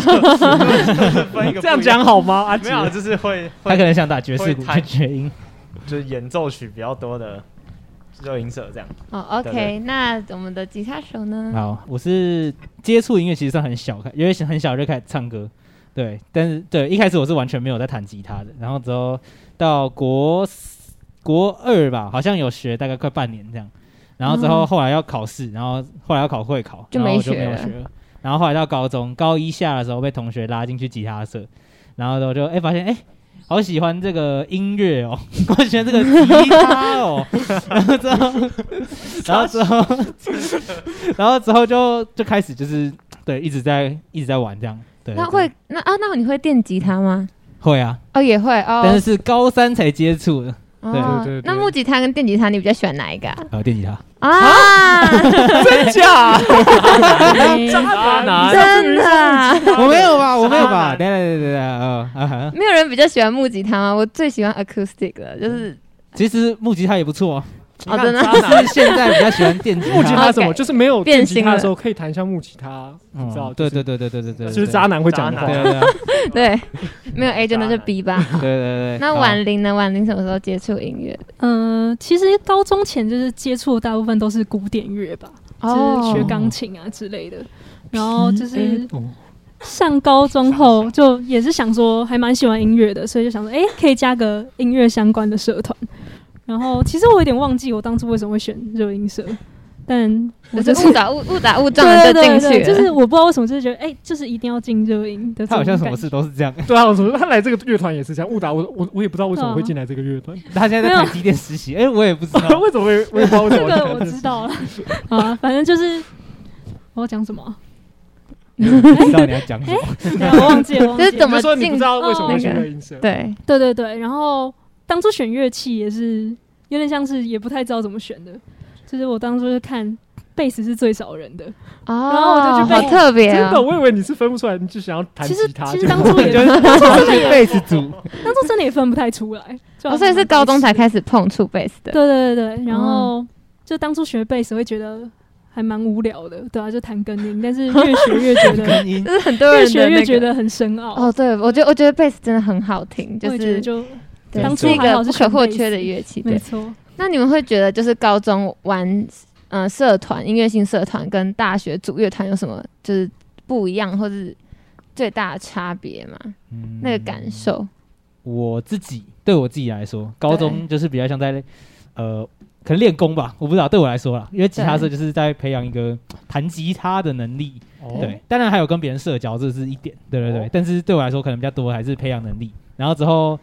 分一个这样讲好吗？啊没，有，就是会他可能想打爵士鼓会弹去绝音。就是演奏曲比较多的热音社这样。哦，OK，那我们的吉他手呢？好，我是接触音乐其实算很小，因为很小就开始唱歌，对，但是对一开始我是完全没有在弹吉他的，然后之后到国四国二吧，好像有学大概快半年这样，然后之后哦后来要考试，然后后来要考会考，就然后我就没学了。没有学了，然后后来到高中高一下的时候被同学拉进去吉他社，然后我就哎、发现哎。好喜欢这个音乐哦，*laughs* 我喜欢这个吉他哦，然后之后，然后之后，然后之后就就开始就是对一直在一直在玩这样，对，对那会那啊，那你会电吉他吗？会啊，哦，也会哦。但是是高三才接触的，哦对对对那木吉他跟电吉他，你比较喜欢哪一个？啊？呃，电吉他，啊，真假？渣男。真的？啊，我没有吧，我没有吧，男等一下等一下等一下，呃啊哈，没有人比较喜欢木吉他吗？我最喜欢 acoustic 了，就是其实木吉他也不错啊，哦，真的。只 *laughs* 是现在比较喜欢电吉木吉他他，什么？就是没有电吉他的时候可以弹一下木吉他，你知道？嗯，对对对对对对对，就是渣男会讲的。对，对对 *laughs* 对，没有 A *laughs* 真的就 B 吧。对对对，那婉玲呢？婉玲什么时候接触音乐？嗯、其实高中前就是接触大部分都是古典乐吧，就是学钢琴啊之类的。然后就是哦上高中后，就也是想说还蛮喜欢音乐的，所以就想说，哎、可以加个音乐相关的社团。然后其实我有点忘记我当初为什么会选热音社，但 *laughs* 我就就是误打误误打误撞的就进去了。就是我不知道为什么，就是觉得哎、就是一定要进热音的。他好像什么事都是这样，对啊，我说他来这个乐团也是这样误打我我我也不知道为什么会进来这个乐团，他现在在台积电实习，哎，我也不知道，*laughs* 为什么会我也不知道为什这么 *laughs* 个我知道了。啊，反正就是我要讲什么？啊，不知道你要讲什么，我忘记了，忘记了。这是怎么就说你不知道为什么会去那个热音社？对，对对对，然后当初选乐器也是有点像是也不太知道怎么选的，就是我当初是看贝斯是最少人的，哦，然后我就去背好特别真的，哦。我以为你是分不出来，你就想要弹其实吉他。其实当初也 *laughs* 就是当初真的是也贝斯组，当初真的也分不太出来，我哦，所以是高中才始。开始碰触贝斯的。对对对对，然后就当初学贝斯会觉得还蛮无聊的，对啊，就弹根音，*laughs* 但是越学越觉得根音就，*laughs* 是很多人的那个学越觉得很深奥。哦，对，我觉得我觉得贝斯真的很好听，就是也觉得就对当初是一个不可或缺的乐器。对，没错。那你们会觉得就是高中玩呃社团音乐性社团跟大学组乐团有什么就是不一样，或是最大的差别吗？嗯那个感受？我自己对我自己来说，高中就是比较像在呃，可能练功吧，我不知道。对我来说啦，因为吉他社就是在培养一个弹吉他的能力，哦对，当然还有跟别人社交，这是一点，对对对。哦但是对我来说，可能比较多还是培养能力。然后之后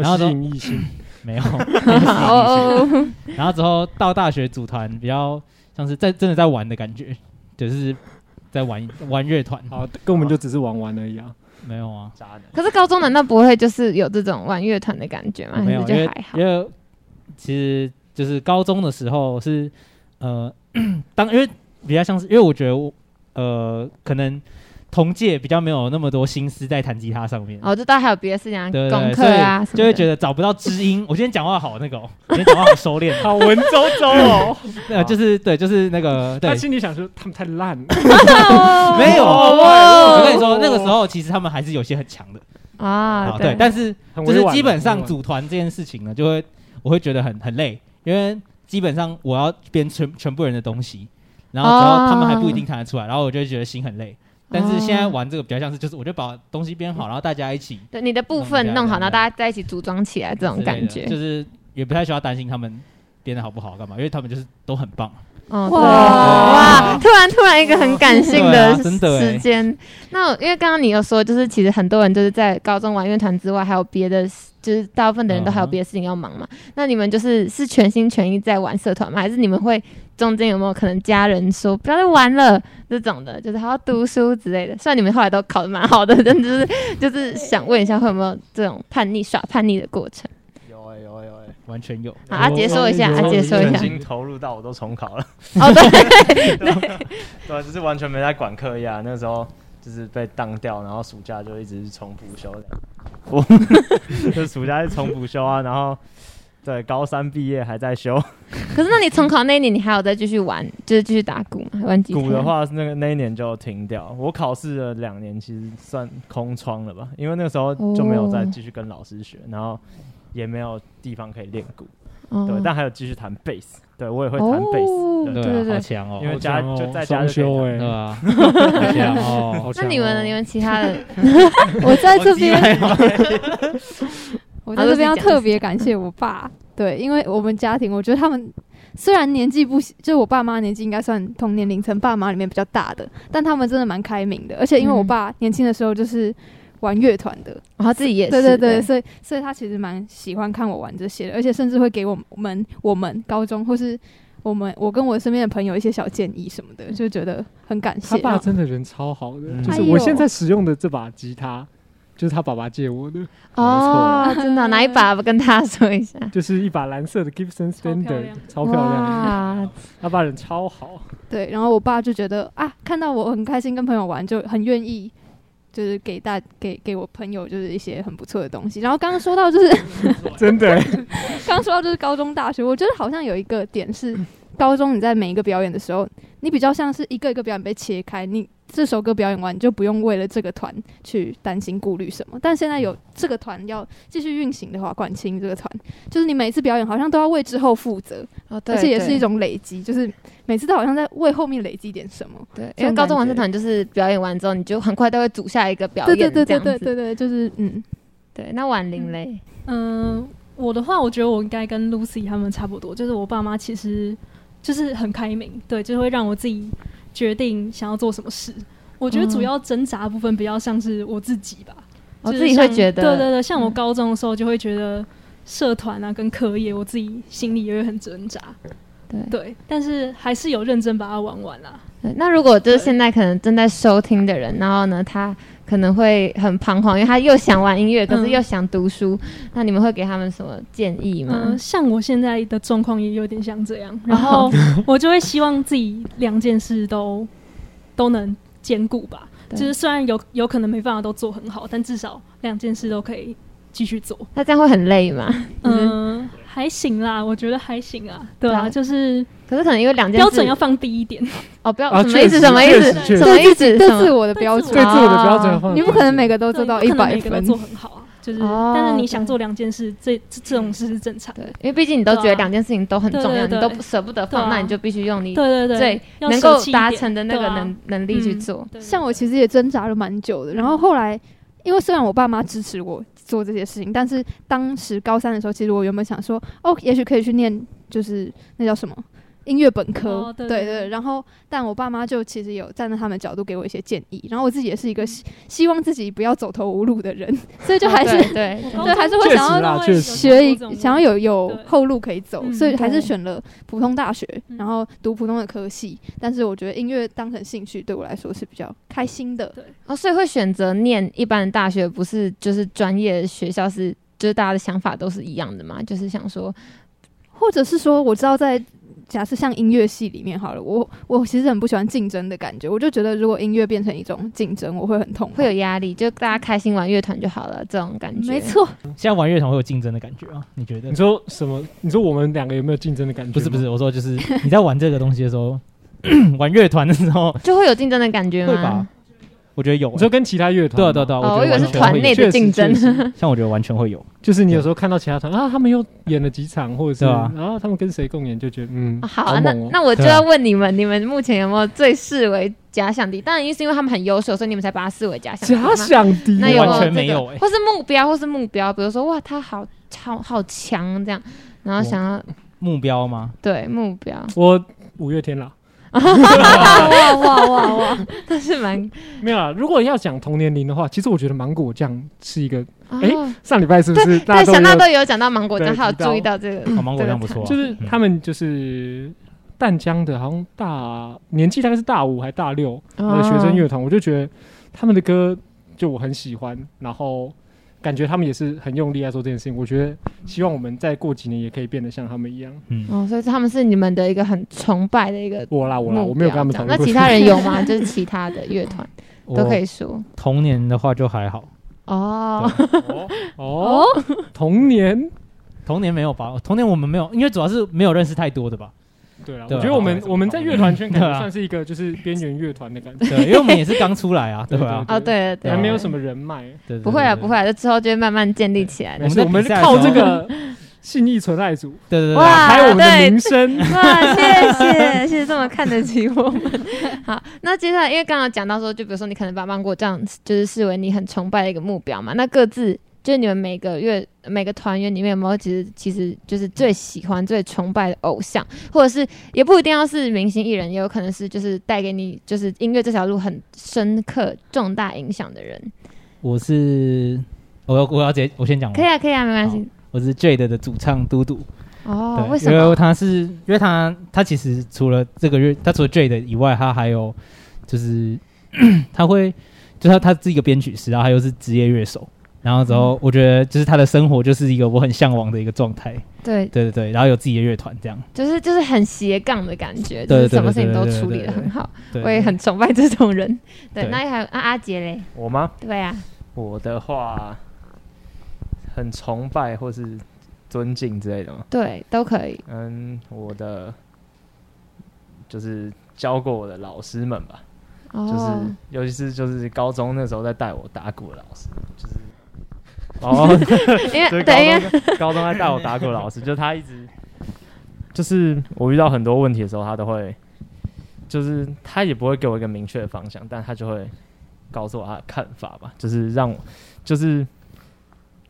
然后吸都引 *laughs* *laughs* 异性，没有，哦哦，然后之后到大学组团，比较像是在真的在玩的感觉，就是在玩玩乐团。好，跟我们就只是玩玩而已啊。没有啊，渣男。可是高中难道不会就是有这种玩乐团的感觉吗？没有，因为就还好因？为其实就是高中的时候是呃，*clears throat* 当因为比较像是，因为我觉得我呃，可能同届比较没有那么多心思在弹吉他上面。哦，就大家还有别的事情啊，对对对，功课啊就会觉得找不到知音。*laughs* 我今天讲话好那个、哦，我今天讲话好收敛，好文绉绉哦，*laughs* 呃，就是对，就是那个对。他，心里想说他们太烂。了，*laughs* 没有。哦我跟你说，那个时候其实他们还是有些很强的。啊，啊，对，但是就是基本上组团这件事情呢，就会我会觉得很很累，因为基本上我要编全全部人的东西，然后然后他们还不一定弹得出来，然后我就会觉得心很累。但是现在玩这个比较像是，就是我就把东西编好，然后大家一起对你的部分弄好，然后大家在一起组装起来，这种感觉就。是也不太需要担心他们编的好不好干嘛，因为他们就是都很棒。哦，哇哇！突然突然一个很感性的时间。那因为刚刚你有说，就是其实很多人就是在高中玩乐团之外，还有别的，就是大部分的人都还有别的事情要忙嘛。那你们就是是全心全意在玩社团吗？还是你们会中间有没有可能家人说不要再玩了这种的，就是还要读书之类的？虽然你们后来都考得蛮好的，但就是就是想问一下，会有没有这种叛逆耍叛逆的过程？有哎、有哎、有哎、完全有。好，阿杰说一下，有阿杰说一下。全心投入到我都重考了，哦，对，*laughs* 对对，就是完全没在管课业啊。那时候就是被当掉，然后暑假就一直重复修的。我，*laughs* 就暑假是重补修啊，然后对高三毕业还在修。可是那你重考那一年，你还有再继续玩，就是继续打鼓吗？玩鼓的，话，那个那一年就停掉。我考试了两年，其实算空窗了吧，因为那个时候就没有再继续跟老师学，然后也没有地方可以练鼓。哦。对，但还有继续弹贝斯，对我也会弹贝斯。哦对对啊，对。对对好强哦，因为家哦就在家就可以双修哎。对啊，好强哦，好强 *laughs* 那你们呢？哦你们其他的？*laughs* 我在这边，*laughs* 我在这边要特别感谢我爸，对，因为我们家庭，我觉得他们虽然年纪不，就是我爸妈年纪应该算同年龄层爸妈里面比较大的，但他们真的蛮开明的，而且因为我嗯。爸年轻的时候就是玩乐团的，然后自己也是，对对对，所以所以他其实蛮喜欢看我玩这些的，而且甚至会给我们我们高中或是我们我跟我身边的朋友一些小建议什么的，就觉得很感谢。他爸真的人超好的，嗯就是我现在使用的这把吉他，就是他爸爸借我的，哦，真的哪一把？跟他说一下。就是一把蓝色的 Gibson Standard，超漂亮。哇，他爸人超好，对，然后我爸就觉得啊，看到我很开心跟朋友玩，就很愿意。就是给大给给我朋友就是一些很不错的东西，然后刚刚说到就是 *laughs* 真的。刚刚说到就是高中大学，我觉得好像有一个点是，高中你在每一个表演的时候，你比较像是一个一个表演被切开，你这首歌表演完，你就不用为了这个团去担心顾虑什么。但现在有这个团要继续运行的话，管清这个团，就是你每次表演好像都要为之后负责，哦，对，而且也是一种累积，就是每次都好像在为后面累积点什么。对，因为高中感觉玩社团就是表演完之后，你就很快都会组下一个表对对演，对对这样子对对对，就是嗯，对。那婉玲嘞，嗯，我的话，我觉得我应该跟 Lucy 他们差不多，就是我爸妈其实就是很开明，对，就会让我自己决定想要做什么事。我觉得主要挣扎的部分比较像是我自己吧，我就是像自己会觉得，对对对，像我嗯。高中的时候就会觉得社团啊跟课业，我自己心里也会很挣扎，对。对，但是还是有认真把它玩完啦。对，那如果就是现在可能正在收听的人，然后呢，他可能会很彷徨，因为他又想玩音乐，可是嗯又想读书，那你们会给他们什么建议吗？嗯，像我现在的状况也有点像这样，然后我就会希望自己两件事都都能兼顾吧。就是虽然有有可能没办法都做很好，但至少两件事都可以继续做。那这样会很累吗？嗯，还行啦，我觉得还行啊。对啊，就是可是可能因为两件事标准要放低一点。哦，不要啊什么意思？什么意思？什么意思？对自我的标准对对自我的标准，你不可能每个都做到一百分。做很好啊。就是，哦但是你想做两件事，这这这种事是正常的。对，因为毕竟你都觉得两件事情都很重要，你都不舍不得放，啊那你就必须用你对对对，最能够达成的那个能能力去嗯做。像我其实也挣扎了蛮久的，然后后来，因为虽然我爸妈支持我做这些事情，但是当时高三的时候，其实我原本想说，哦，也许可以去念，就是那叫什么音乐本科，哦对对对对。然后，但我爸妈就其实有站在他们角度给我一些建议，然后我自己也是一个希希望自己不要走投无路的人，所以就还是、哦对 *laughs* 对对还是会想要学一想要有有后路可以走，嗯所以还是选了普通大学，嗯然后读普通的科系。但是我觉得音乐当成兴趣对我来说是比较开心的。对哦，所以会选择念一般的大学，不是就是专业学校是，就是大家的想法都是一样的嘛？就是想说，或者是说，我知道在假设像音乐系里面好了，我我其实很不喜欢竞争的感觉，我就觉得如果音乐变成一种竞争，我会很痛苦。会有压力，就大家开心玩乐团就好了，这种感觉。没，错，现在玩乐团会有竞争的感觉啊？你觉得你？说什么？你说我们两个有没有竞争的感觉？不是不是，，我说就是你在玩这个东西的时候，*coughs* 玩乐团的时候就会有竞争的感觉吗会吧？？我觉得有欸，你说跟其他乐团吗？对啊对啊对我觉得以为是完全会有。团内的竞争。*laughs* 像我觉得完全会有，就是你有时候看到其他团啊，他们又演了几场，或者是对啊。然后他们跟谁共演，就觉得嗯，好啊，那。那我就要问你们，你们目前有没有最视为假想敌？当然，因为是因为他们很优秀，所以你们才把他视为假想敌假想敌那有完全没有欸。或是目标，或是目标，比如说哇，他好超好强这样，然后想要目标吗？对目标，我五月天啦，哇哇哇哇，但是蛮没有啦。如果要讲同年龄的话，其实我觉得芒果酱是一个。哎哦上礼拜是不是大对，家都有小娜都有讲到芒果酱，对他有注意到这个，哦，芒果酱不错啊，就是嗯。他们就是淡江的，好像大年纪大概是大五还大六哦。的学生乐团，我就觉得他们的歌就我很喜欢，然后感觉他们也是很用力在做这件事情。我觉得希望我们再过几年也可以变得像他们一样。嗯，哦，所以他们是你们的一个很崇拜的一个我啦我啦，我没有跟他们标讨论过。那其他人有吗？就是其他的乐团都 *laughs* 可以说。童年的话就还好，哦，哦，哦，*laughs* 童年。童年没有吧？童年我们没有，因为主要是没有认识太多的吧。对啊，我觉得我们我们在乐团圈可能算是一个就是边缘乐团的感觉，对，因为我们也是刚出来啊，*laughs* 对吧？啊，对了对了，还没有什么人脉。对，不会啊，不会啊。啊，这之后就会慢慢建立起来我们比赛的靠这个信义存爱组对对对哇对，还有我们的名声。哇，谢谢，谢谢这么看得起我们。好，那接下来，因为刚刚讲到说，就比如说你可能把芒果这样，就是视为你很崇拜的一个目标嘛。那各自就是你们每个月每个团员里面有没有其实其实就是最喜欢、最崇拜的偶像，或者是也不一定要是明星艺人，也有可能是就是带给你就是音乐这条路很深刻、重大影响的人。我是我要我要直接我先讲可以啊，可以啊，没关系。我是 Jade 的主唱嘟嘟。哦，对，为什因为么？他是因为他他其实除了这个月，他除了 Jade 以外，他还有就是 *clears throat* 他会就是他他是一个编曲师，然后他又是职业乐手。然后之后，我觉得就是他的生活就是一个我很向往的一个状态，对，对对对，然后有自己的乐团这样，就是就是很斜杠的感觉，就对对是什么事情都对对处理对对的很好。我也很崇拜这种人。对，那还有阿阿杰嘞，我吗？对啊，我的话很崇拜或是尊敬之类的吗？对，都可以。嗯，我的就是教过我的老师们吧，就是哦，尤其是就是高中那时候在带我打鼓的老师，就是哦，*laughs* 因为对，因为高中他带我打鼓的老师，就他一直就是我遇到很多问题的时候，他都会就是他也不会给我一个明确的方向，但他就会告诉我他的看法吧，就是让我就是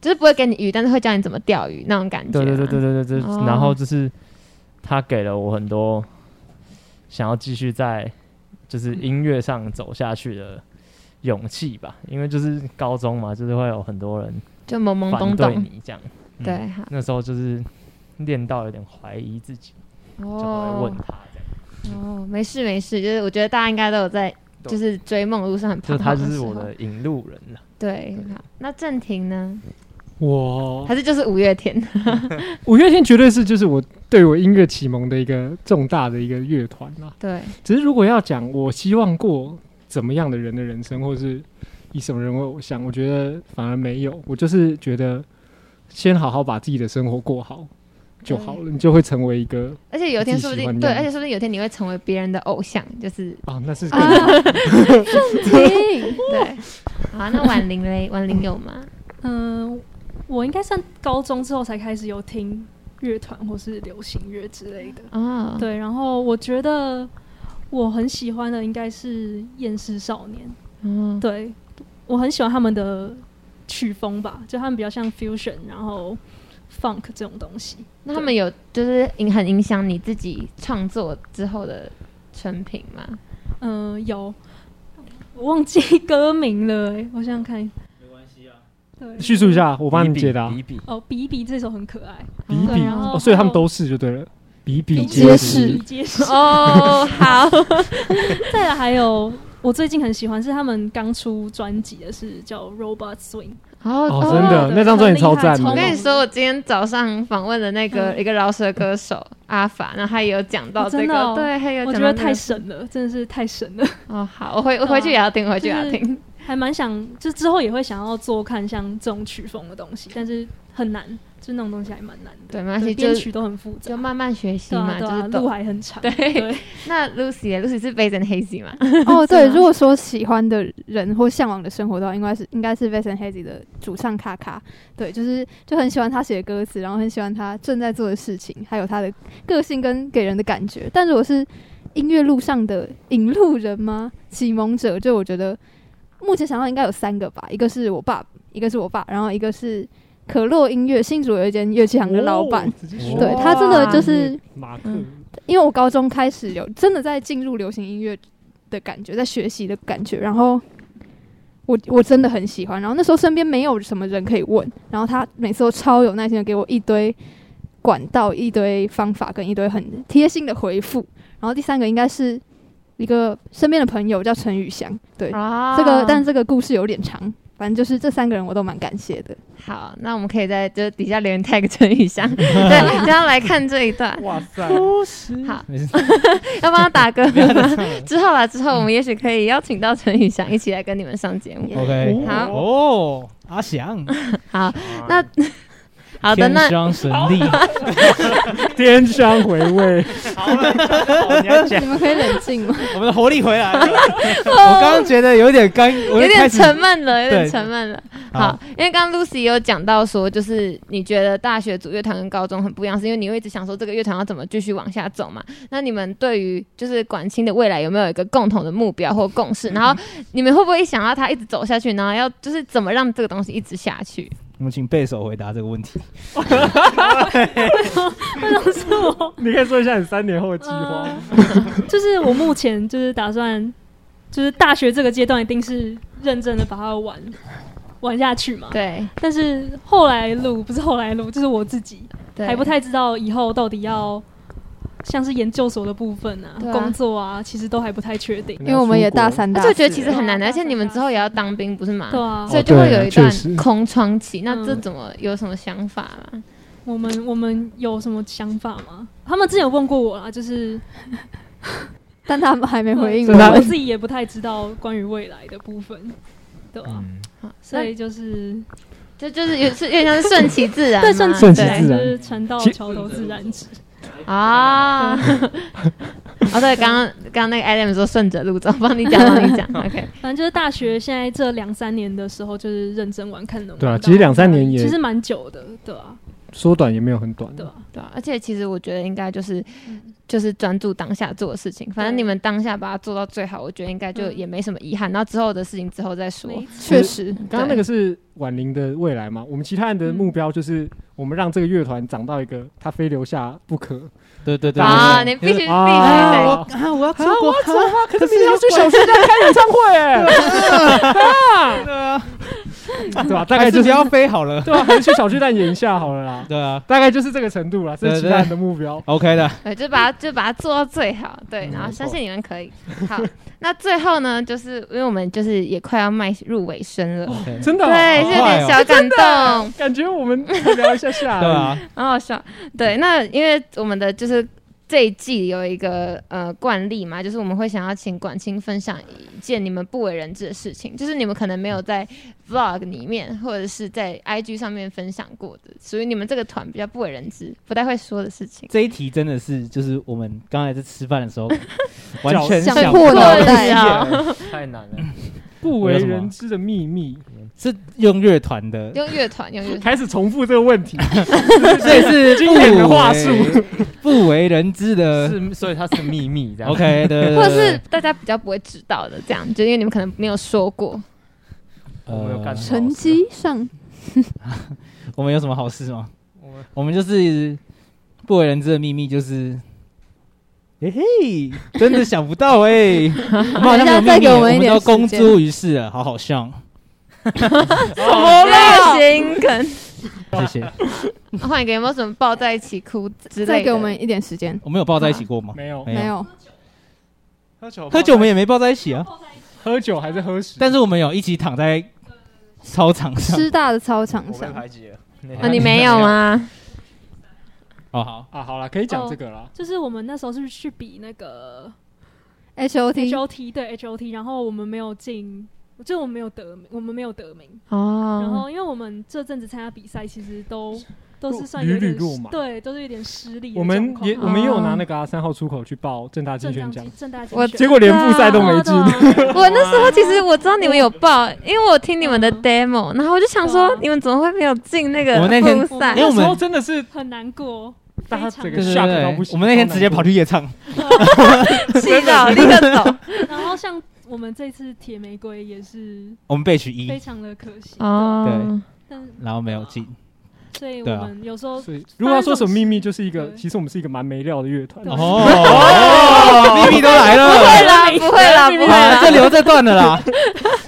就是不会给你鱼，但是会教你怎么钓鱼那种感觉。对对对对。对对对，哦然后就是他给了我很多想要继续在就是音乐上走下去的勇气吧，因为就是高中嘛，就是会有很多人就懵懵懂懂。你这样，嗯对，好。那时候就是练到有点怀疑自己，哦就会问哦他这样，哦，没事没事，就是我觉得大家应该都有在，就是追梦路上很就是他就是我的引路人了。对，好。那郑婷呢？我还是就是五月天？*laughs* 五月天绝对是就是我对我音乐启蒙的一个重大的一个乐团啦。对，只是如果要讲我希望过怎么样的人的人生，或是以什么人为偶像，我觉得反而没有。我就是觉得先好好把自己的生活过好就好了，你就会成为一个而且有一天说不定对，而且说不定有一天你会成为别人的偶像，就是啊，那是更啊 *laughs* 好。*laughs* 对。好，那婉玲嘞？婉玲有吗？*laughs* 嗯、我应该算高中之后才开始有听乐团或是流行乐之类的。啊，对，然后我觉得我很喜欢的应该是厌世少年。嗯，对，我很喜欢他们的曲风吧，就他们比较像 fusion，然后 funk 这种东西。那他们有就是影很影响你自己创作之后的成品吗？嗯、有，我忘记歌名了、欸，我想想看。没关系啊，对，叙述一下，我帮你解答。比比，哦，比比这首很可爱，比比哦，所以他们都是就对了，比比皆皆是比皆是。哦，好，*laughs* 再来还有，我最近很喜欢是他们刚出专辑的是叫 Robot Swing，哦哦，真的那张专辑超赞。我跟你说，我今天早上访问的那个嗯。一个饶舌歌手阿法，然后他也有讲到这个，对，他也有我觉得太神了，真的是太神了，哦，好，我回我回去也要听，回去也要听。还蛮想，就之后也会想要做看像这种曲风的东西，但是很难，就那种东西还蛮难的。对，没关系，编曲都很复杂，就慢慢学习对啊嘛，对啊，就是。路还很长。对对，*laughs* 那 Lucy 呢 Lucy 是 Base and Hazy 嘛？*laughs* 哦，对，如果说喜欢的人或向往的生活的话，应该是应该是 vasan Hazy 的主唱卡卡。对，就是就很喜欢他写的歌词，然后很喜欢他正在做的事情，还有他的个性跟给人的感觉。但如果是音乐路上的引路人吗？启蒙者，就我觉得目前想到应该有三个吧，一个是我爸，一个是我爸，然后一个是可乐音乐，新竹有一间乐器行的老板。对他真的就是马克，嗯因为我高中开始有真的在进入流行音乐的感觉，在学习的感觉，然后我我真的很喜欢。然后那时候身边没有什么人可以问，然后他每次都超有耐心的给我一堆管道、一堆方法跟一堆很贴心的回复。然后第三个应该是一个身边的朋友叫陈宇翔，对，啊这个但这个故事有点长，反正就是这三个人我都蛮感谢的。好，那我们可以在这底下留言 tag 陈宇翔，*laughs* 对，就要来看这一段。哇塞，好，*laughs* *laughs* 要帮他打歌？之后啦，之后我们也许可以邀请到陈宇翔一起来跟你们上节目。OK，好。哦，阿翔，好，那好的，天那双神力，天香回味，好了，你要讲你们可以冷静吗？*laughs* 我们的活力回来了。*laughs* 我刚刚觉得有点干，有点沉闷了，有点沉闷了。好好，因为刚刚 Lucy 有讲到说，就是你觉得大学组乐团跟高中很不一样，是因为你会一直想说这个乐团要怎么继续往下走嘛？那你们对于就是管清的未来有没有一个共同的目标或共识？然后你们会不会想要他一直走下去，然后要就是怎么让这个东西一直下去？我们请贝手回答这个问题。为什么？为什么是我，你可以说一下你三年后的计划。*laughs* 就是我目前就是打算，就是大学这个阶段一定是认真的把它玩玩下去嘛。对但是后来路不是后来路，就是我自己对，还不太知道以后到底要像是研究所的部分啊、啊工作啊，其实都还不太确定。因为我们也大三大四了，而且我觉得其实很难的，而且你们之后也要当兵，不是吗？对啊，所以就会有一段空窗期。那嗯这怎么有什么想法吗？我们我们有什么想法吗？他们之前有问过我啦，就是 *laughs* 但他们还没回应我。我自己也不太知道关于未来的部分，对吧、嗯，所以就是就就是有是有点像是顺其自然，对顺顺其自然就是船到其桥头自然直。啊。*laughs* 哦，对，刚刚刚刚那个 Adam 说顺着路走，帮你讲，帮你讲。*laughs* OK，反正就是大学现在这两三年的时候，就是认真玩，看能对啊其实两三年也其实蛮久的，对啊，缩短也没有很短，对啊，对啊，而且其实我觉得应该就是就是专注当下做的事情，反正你们当下把它做到最好，我觉得应该就嗯。也没什么遗憾。然后之后的事情之后再说。确实，刚刚那个是婉玲的未来嘛？我们其他人的目标就是，我们让这个乐团长到一个他非留下不可。对对对啊，你必须必须啊得我啊，我要出国，可是你要去小巨蛋开演唱会。哎，*laughs* 对啊，*laughs* 对吧？*laughs* 大概就是要飞好了。对啊，还是去小巨蛋演一下好了啦。*laughs* 对啊大概就是这个程度了，这是他人的目标。，OK 的。对，就把它就把它做到最好，对，然后相信你们可以。好，那最后呢，就是因为我们就是也快要迈入尾声了真的哦对，是有点小感动，感觉我们聊一下下。对啊，很好笑。对，那因为我们的就是这一季有一个呃惯例嘛，就是我们会想要请管清分享一件你们不为人知的事情，就是你们可能没有在 vlog 里面或者是在 IG 上面分享过的，属于你们这个团比较不为人知、不太会说的事情。这一题真的是，就是我们刚才在吃饭的时候，*laughs* 完全想想破脑袋啊 *laughs* 太难了。*laughs* 不为人知的秘密，是用乐团的，用乐团，用乐团。开始重复这个问题。*laughs* 所以是经典的话术 *laughs* 不为人知的。是，所以它是秘密这样。OK，对或者是大家比较不会知道的，这样，就因为你们可能没有说过。没有干什么成绩上 *laughs* 我们有什么好事吗？我们我们就是不为人知的秘密，就是。嘿嘿，真的想不到哎、我们好像没有秘密，我们都公诸于世了，好好笑，什么类型梗？谢谢。换一个有没有什么抱在一起哭之类的？再给我们一点时间，我们有抱在一起过吗？没有没没有，喝酒喝酒我们也没抱在一起啊，喝酒还是喝屎？但是我们有一起躺在操场上。师大的操场我被上，排挤了。啊，你 *laughs* 没有吗？哦好，啊，好了，可以讲这个了。就是我们那时候是去比那个 H O T H O T 对 H O T，然后我们没有进，就我们没有得名，我们没有得名。哦，然后因为我们这阵子参加比赛，其实都都是算屡有点屡落马。对，都是有点失利我们也我们也有拿哦那个啊三号出口去报正大金选奖，正大我竞选结果连复赛都没进。我那时候其实我知道你们有报，因为我听你们的 demo，然后我就想说你们怎么会没有进那个那天复赛？因为我们那时候真的是很难过，大家非常。整个对对 shock 对到不行我们那天直接跑去夜唱，*laughs* 气到 *laughs* 立刻走。然后像我们这次铁玫瑰也是我们被取一非，常的可惜，哦，对但然后没有进。所以我们有时候所以如果要说什么秘密，就是一个其实我们是一个蛮没料的乐团。哦，*laughs* 秘密都来了不会，啦，不会啦，不会就留这段的啦，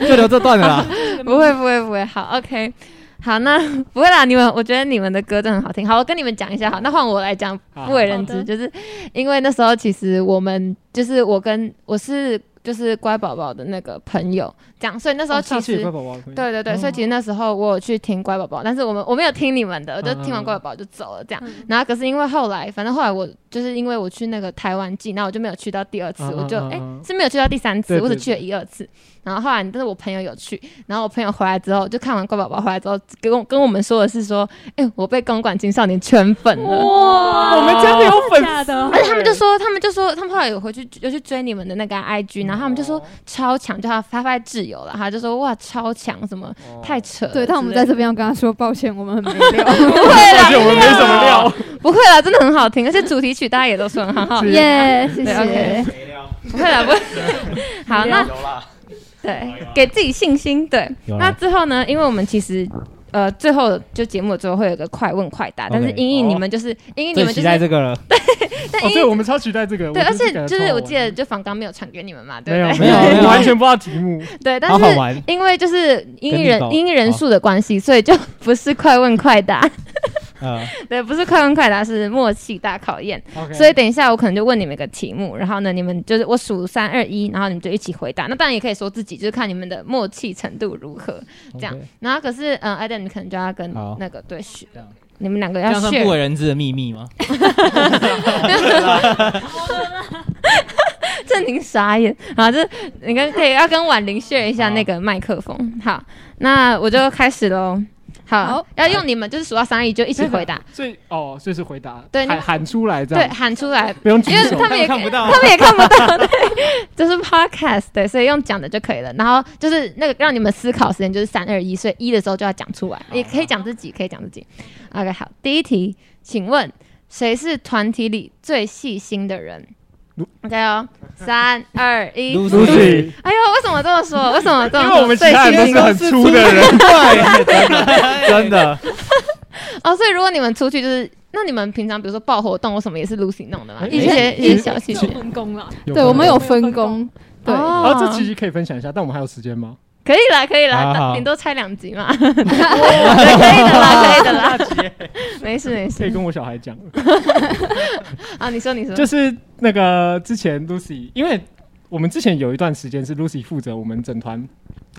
就留这段的啦。*laughs* 不会，不会，不会。好，OK，好，那不会啦。你们，我觉得你们的歌真的很好听。好，我跟你们讲一下。好，那换我来讲，不为人知，就是因为那时候其实我们就是我跟我是就是乖宝宝的那个朋友，这样，所以那时候其实。哦下次也乖宝宝对对对，哦所以其实那时候我有去听乖宝宝，但是我们我没有听你们的，我就听完嗯乖宝宝就走了这样。嗯然后可是因为后来，反正后来我就是因为我去那个台湾季，然后我就没有去到第二次，嗯我就哎、是没有去到第三次，我只去了一二次。然后后来，但是我朋友有去，然后我朋友回来之后，就看完乖宝宝回来之后，跟我跟我们说的是说，哎、我被公馆青少年圈粉了。哇我们真的有粉丝假的，而且他们就说，他们就说，他们后来有回去有去追你们的那个 IG，然后他们就说超强，就他发发在挚友了，他就说哇超强，什么太扯。对，但我们在这边要跟他说抱歉，我们很没料。*laughs* 不会啦，我们没什么料，*laughs* 不会啦，真的很好听，而且主题曲大家也都说很好。耶，谢谢。不会了，不会。*laughs* 好，那，对，给自己信心。对，那之后呢？因为我们其实。呃，最后就节目的最后会有一个快问快答，但是英英你们就是因应你们就是，待这个了，对，但因对，我们超期待这个。对，而且就是我记得就房刚没有传给你们嘛，对没有不对？没有没有 *laughs* 完全不知道题目。对，但是。因为就是英人跟你搞因人数的关系，所以就不是快问快答，呃，*laughs* 对，不是快问快答，是默契大考验。所以等一下我可能就问你们一个题目，然后呢，你们就是我数三二一，然后你们就一起回答。那当然也可以说自己，就是看你们的默契程度如何。这样然后可是，嗯，Adam，你可能就要跟那个对你们两个要这样算不。为人知的秘密吗？*laughs* 郑宁傻眼，好，就是你跟可以要跟婉玲 share 一下那个麦克风。好，那我就开始喽。好，要用你们就是数到三二一就一起回答，*laughs* 所以哦，所以是回答，对喊喊出来这样。对，喊出来，不用举手因为他。们也看不到。他们也看不到，*laughs* 对，就是 podcast，对，所以用讲的就可以了。然后就是那个让你们思考时间就是三二一，所以一的时候就要讲出来，也可以讲自己，可以讲自己。OK，好，第一题，请问谁是团体里最细心的人卢？OK 哦，三二一 Lucy，哎呦，为什么这么说？为什么这么说？因为我们其最他人都是很粗的人，对，真的，*laughs* 哦，所以如果你们出去就是。那你们平常比如说报活动或什么也是 Lucy 弄的吗？哎一些哎一些小细节。分工了，对，我们有分分工。对，哦啊，这其实可以分享一下，但我们还有时间吗？可以啦，可以啦，顶多拆两集嘛。对，*laughs* 可以的啦，可以的啦。*laughs* 没事没事。可以跟我小孩讲，*laughs* 啊，你说你说，就是那个之前 Lucy，因为我们之前有一段时间是 Lucy 负责我们整团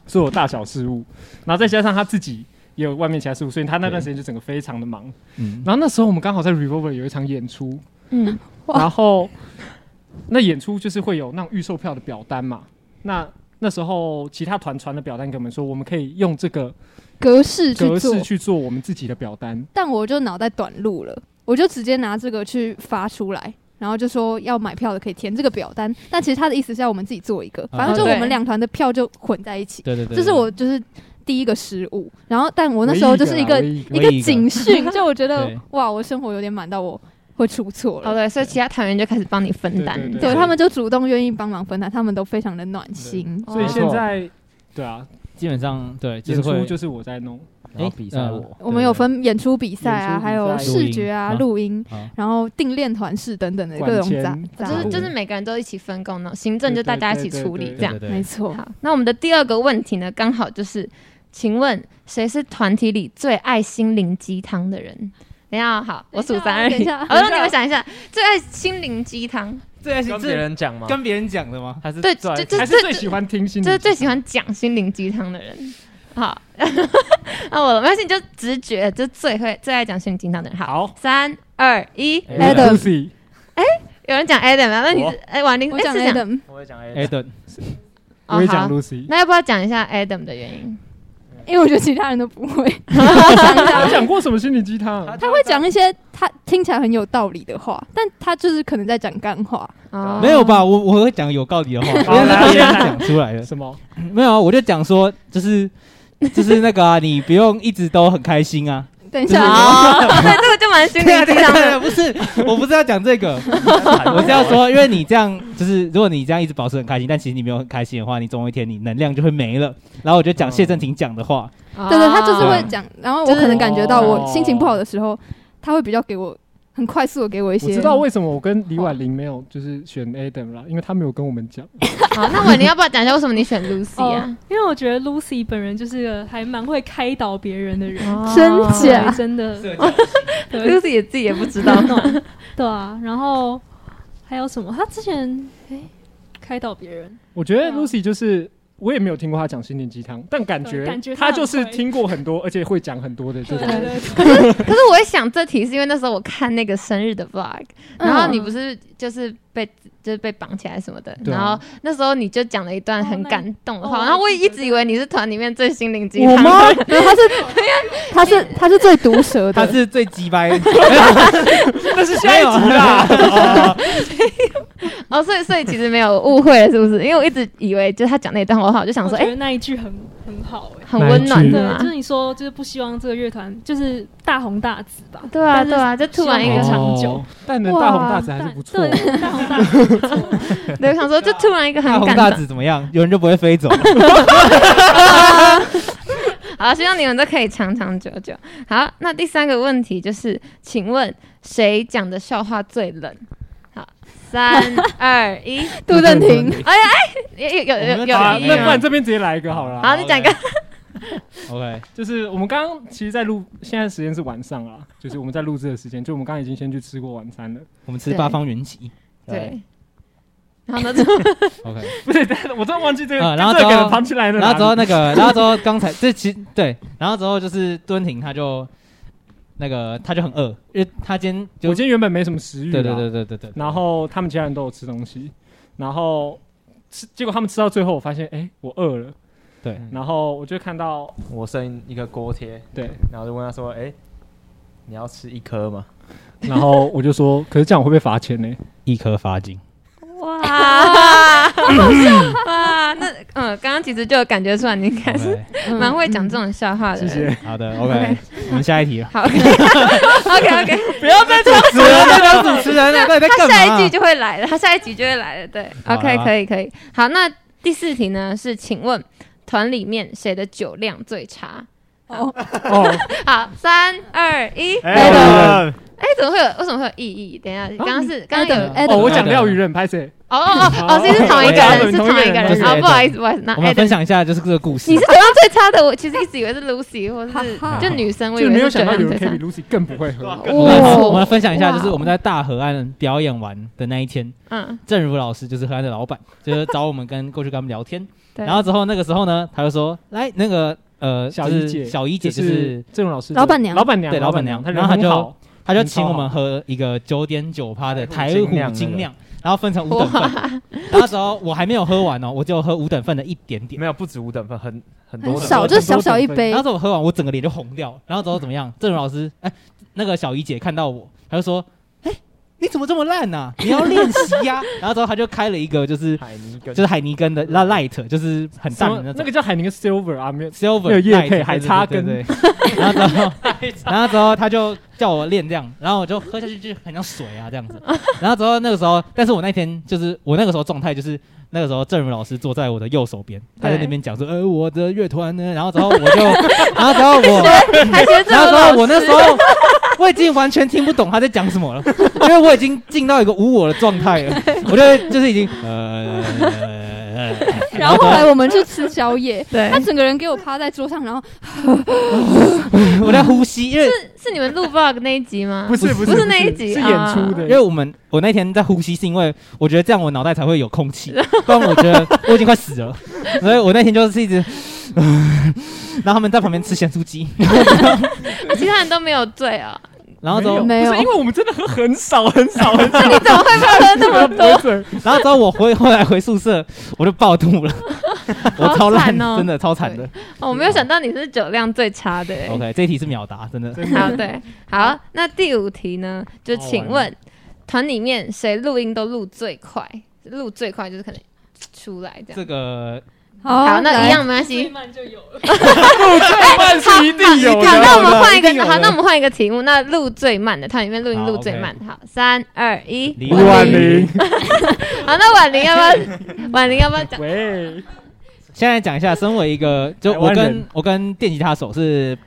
所有大小事务，然后再加上他自己也有外面其他事务，所以他那段时间就整个非常的忙。嗯，然后那时候我们刚好在 Revolver 有一场演出，嗯，然后那演出就是会有那种预售票的表单嘛。那那时候其他团传的表单给我们说，我们可以用这个格式去做格式，去做我们自己的表单。但我就脑袋短路了，我就直接拿这个去发出来。然后就说要买票的可以填这个表单，但其实他的意思是要我们自己做一个，反正就我们两团的票就混在一起。对对对，这是我就是第一个失误，然后但我那时候就是一个一个警讯，*laughs* 就我觉得哇，我生活有点满到我会出错了。哦对，所以其他团员就开始帮你分担。对他们就主动愿意帮忙分担，他们都非常的暖心。所以现在对啊，基本上对，就演出就是我在弄。然后比赛呃我，我们有分演出比赛啊，还有视觉啊、录录音，啊，然后定练团式等等的管各种钱杂杂。就是就是每个人都一起分工呢，行政就大家一起处理这样。对没错，好，那我们的第二个问题呢，刚好就是，请问谁是团体里最爱心灵鸡汤的人？等一下哦，好，我数三二一，等一下我让你们想一下，最爱心灵鸡汤，最爱跟别人讲吗？跟别人讲的吗？还是对就是最喜欢听新的，这是最喜欢讲心灵鸡汤的人。好，*laughs* 那我没关系，你就直觉，就最会最爱讲心灵鸡汤的人。好，三二一，Adam Lucy，有人讲 Adam 啊？那你是哎，婉玲，我讲 Adam，我会讲哎 A，对，哦我也讲好 Lucy。那要不要讲一下 Adam 的原因？因为我觉得其他人都不会，*laughs* 他 *laughs* 讲过什么心理鸡汤？他会讲一些他听起来很有道理的话，但他就是可能在讲干话。啊没有吧？我我会讲有道理的话，*laughs* 因为是来别人讲出来了。什么？没有啊，我就讲说，就是就是那个啊，你不用一直都很开心啊。等一下，啊，*laughs* 对，这个就蛮心灵鸡汤的。不是，我不是要讲这个，*laughs* *laughs* 我是要说，因为你这样，就是如果你这样一直保持很开心，但其实你没有很开心的话，你总有一天你能量就会没了。然后我就讲谢振廷讲的话，对对，他就是会讲，然后我可能感觉到我心情不好的时候，他会比较给我很快速的给我一些。我知道为什么我跟李婉玲没有就是选 Adam 啦，因为他没有跟我们讲。*laughs* 好，那婉玲要不要讲一下为什么你选 Lucy 啊哦？，因为我觉得 Lucy 本人就是个还蛮会开导别人的人，真对假真的，*laughs* 对 Lucy 也自己也不知道。暖，对啊。然后还有什么？他之前哎开导别人，我觉得 Lucy 就是我也没有听过他讲心灵鸡汤，但感觉感觉他他就是听过很多，而且会讲很多的这种。对对 *laughs* 可是我会想这题是因为那时候我看那个生日的 vlog，然后你不是就是被就是被绑起来什么的，然后那时候你就讲了一段很感动的话，哦然后我也一直以为你是团里面最心灵鸡汤。我他是他是他是最毒舌的，他是最鸡掰，*laughs* 那是下一集啦。*laughs* 哦 *laughs* 哦，所以所以其实没有误会了，是不是？因为我一直以为就是他讲那段话，我就想说，哎、我觉得那一句很很好哎、很温暖的就。是你说就是不希望这个乐团就是大红大紫吧？对啊，对啊，就突然一个长久哦但能大红大紫还是不错。对，大红大紫不错。*laughs* 对，我想说，就 *laughs* 突然一个很大红大。紫怎么样？有人就不会飞走。好，希望你们都可以长长久久。好，那第三个问题就是，请问谁讲的笑话最冷？好，三二一，*laughs* 杜振廷，有有有有有我们要好，有那不然。这边直接来一个好了。好，你讲一个。*laughs* OK，就是我们刚刚其实，在录，现在时间是晚上啊，就是我们在录制的时间，就我们刚刚已经先去吃过晚餐了。我们吃八方云集。对。然后呢？*laughs* OK，不是，我真的忘记这个，嗯然后之后这个来了。然后之后那个，然后之后刚才这其对，然后之后就是敦廷他就那个他就很饿，因为他今天就我今天原本没什么食欲，对对对。对对对，然后他们其他人都有吃东西，然后吃，结果他们吃到最后，我发现，哎，我饿了。对然后我就看到，我剩一个锅贴，对，然后就问他说：“哎、你要吃一颗吗 *laughs* 然后我就说，可是这样我会不会罚钱呢？一颗罚金。哇，好好笑哇！*laughs* 那嗯，刚刚其实就感觉出来，你应该是蛮会讲这种笑话的谢。谢。好的 OK，我们下一题了。好，OK OK，*laughs* 不要再这样主持人在当主持人了，到底在他干嘛？下一句就会来了，他下一集就会来了。对，OK，可以可以。好，那第四题呢是，请问团里面谁的酒量最差？哦，哦，*laughs* 好，三二一，？”哎的哎，怎么会有？为什么会有意义？等一下，刚刚是刚刚有 Adam 哦，我讲廖宇任拍谁？哦哦哦哦，是同一个人，是同一个人不是啊，不好意思，不好意思，那我们 Adam 分享一下就是这个故事。你是怎样最差的，我其实一直以为是 Lucy 或是就女生，我没有想到有人可以比。Lucy 更不会喝。我们哦我们分享一下，就是我们在大河岸表演完的那一天，嗯，正如老师就是河岸的老板，就是找我们跟过去跟他们聊天。*laughs* 然后之后那个时候呢，他就说：“来，那个呃，是小姨姐，小姨姐就就是郑老师老板娘老板娘，对老板娘她人然后她就很好他就请我们喝一个九点九趴的台虎精酿，然后分成五等份。*laughs* 那时候我还没有喝完哦，我就喝五等份的一点点。没有不止五等份，很很多很少，就是小小一杯那时候我喝完，我整个脸就红掉。然后之后怎么样？郑如老师，哎，那个小姨姐看到我，她就说：“哎，你怎么这么烂呐？*laughs* 你要练习呀。*laughs* ”然后之后他就开了一个就是海尼根，就是海尼根的那 light，就是很淡的那种。那个叫海宁 Silver 啊，没有。Silver 没有叶配叉对根。然后之后，*laughs* 然后之后他就叫我练这样，然后我就喝下去就很像水啊这样子。*laughs* 然后之后那个时候，但是我那天就是我那个时候状态就是那个时候郑如老师坐在我的右手边，他在那边讲说，呃，我的乐团呢，然后之后我就，*laughs* 然后之后我，然后之后我那时候我已经完全听不懂他在讲什么了，因为我已经进到一个无我的状态了，我就 *laughs* 就是已经呃。然后后来我们去吃宵夜，*laughs* 对他整个人给我趴在桌上，然后 *laughs* 我在呼吸，因为是是你们录 vlog 那一集吗？不是不是不是那一集是啊演出的，因为我们我那天在呼吸，是因为我觉得这样我脑袋才会有空气，不然我觉得我已经快死了，所以我那天就是一直，然后他们在旁边吃咸酥鸡，啊其他人都没有醉啊？然后之后，没有不是因为我们真的喝很少很少很少，*laughs* 你怎么会喝那么多？*laughs* 多？*laughs* 然后之后我回后来回宿舍，我就爆吐了，我超烂，哦真的超惨的。哦我没有想到你是酒量最差的欸。OK，这一题是秒答，真的。好，对，好，那第五题呢？就请问团里面谁录音都录最快？录最快就是可能出来这样。这个好，那一样没关最系。慢就有了。*laughs* 最慢是一定有好，那我。们换一个好，那我们换一个题目。那录最慢的，它里面录音录最慢的。好，三二一，李李婉玲，*laughs* 好，那婉玲要不要？*laughs* 婉玲要不要讲？喂，现在讲一下，身为一个就我跟我跟电吉他手是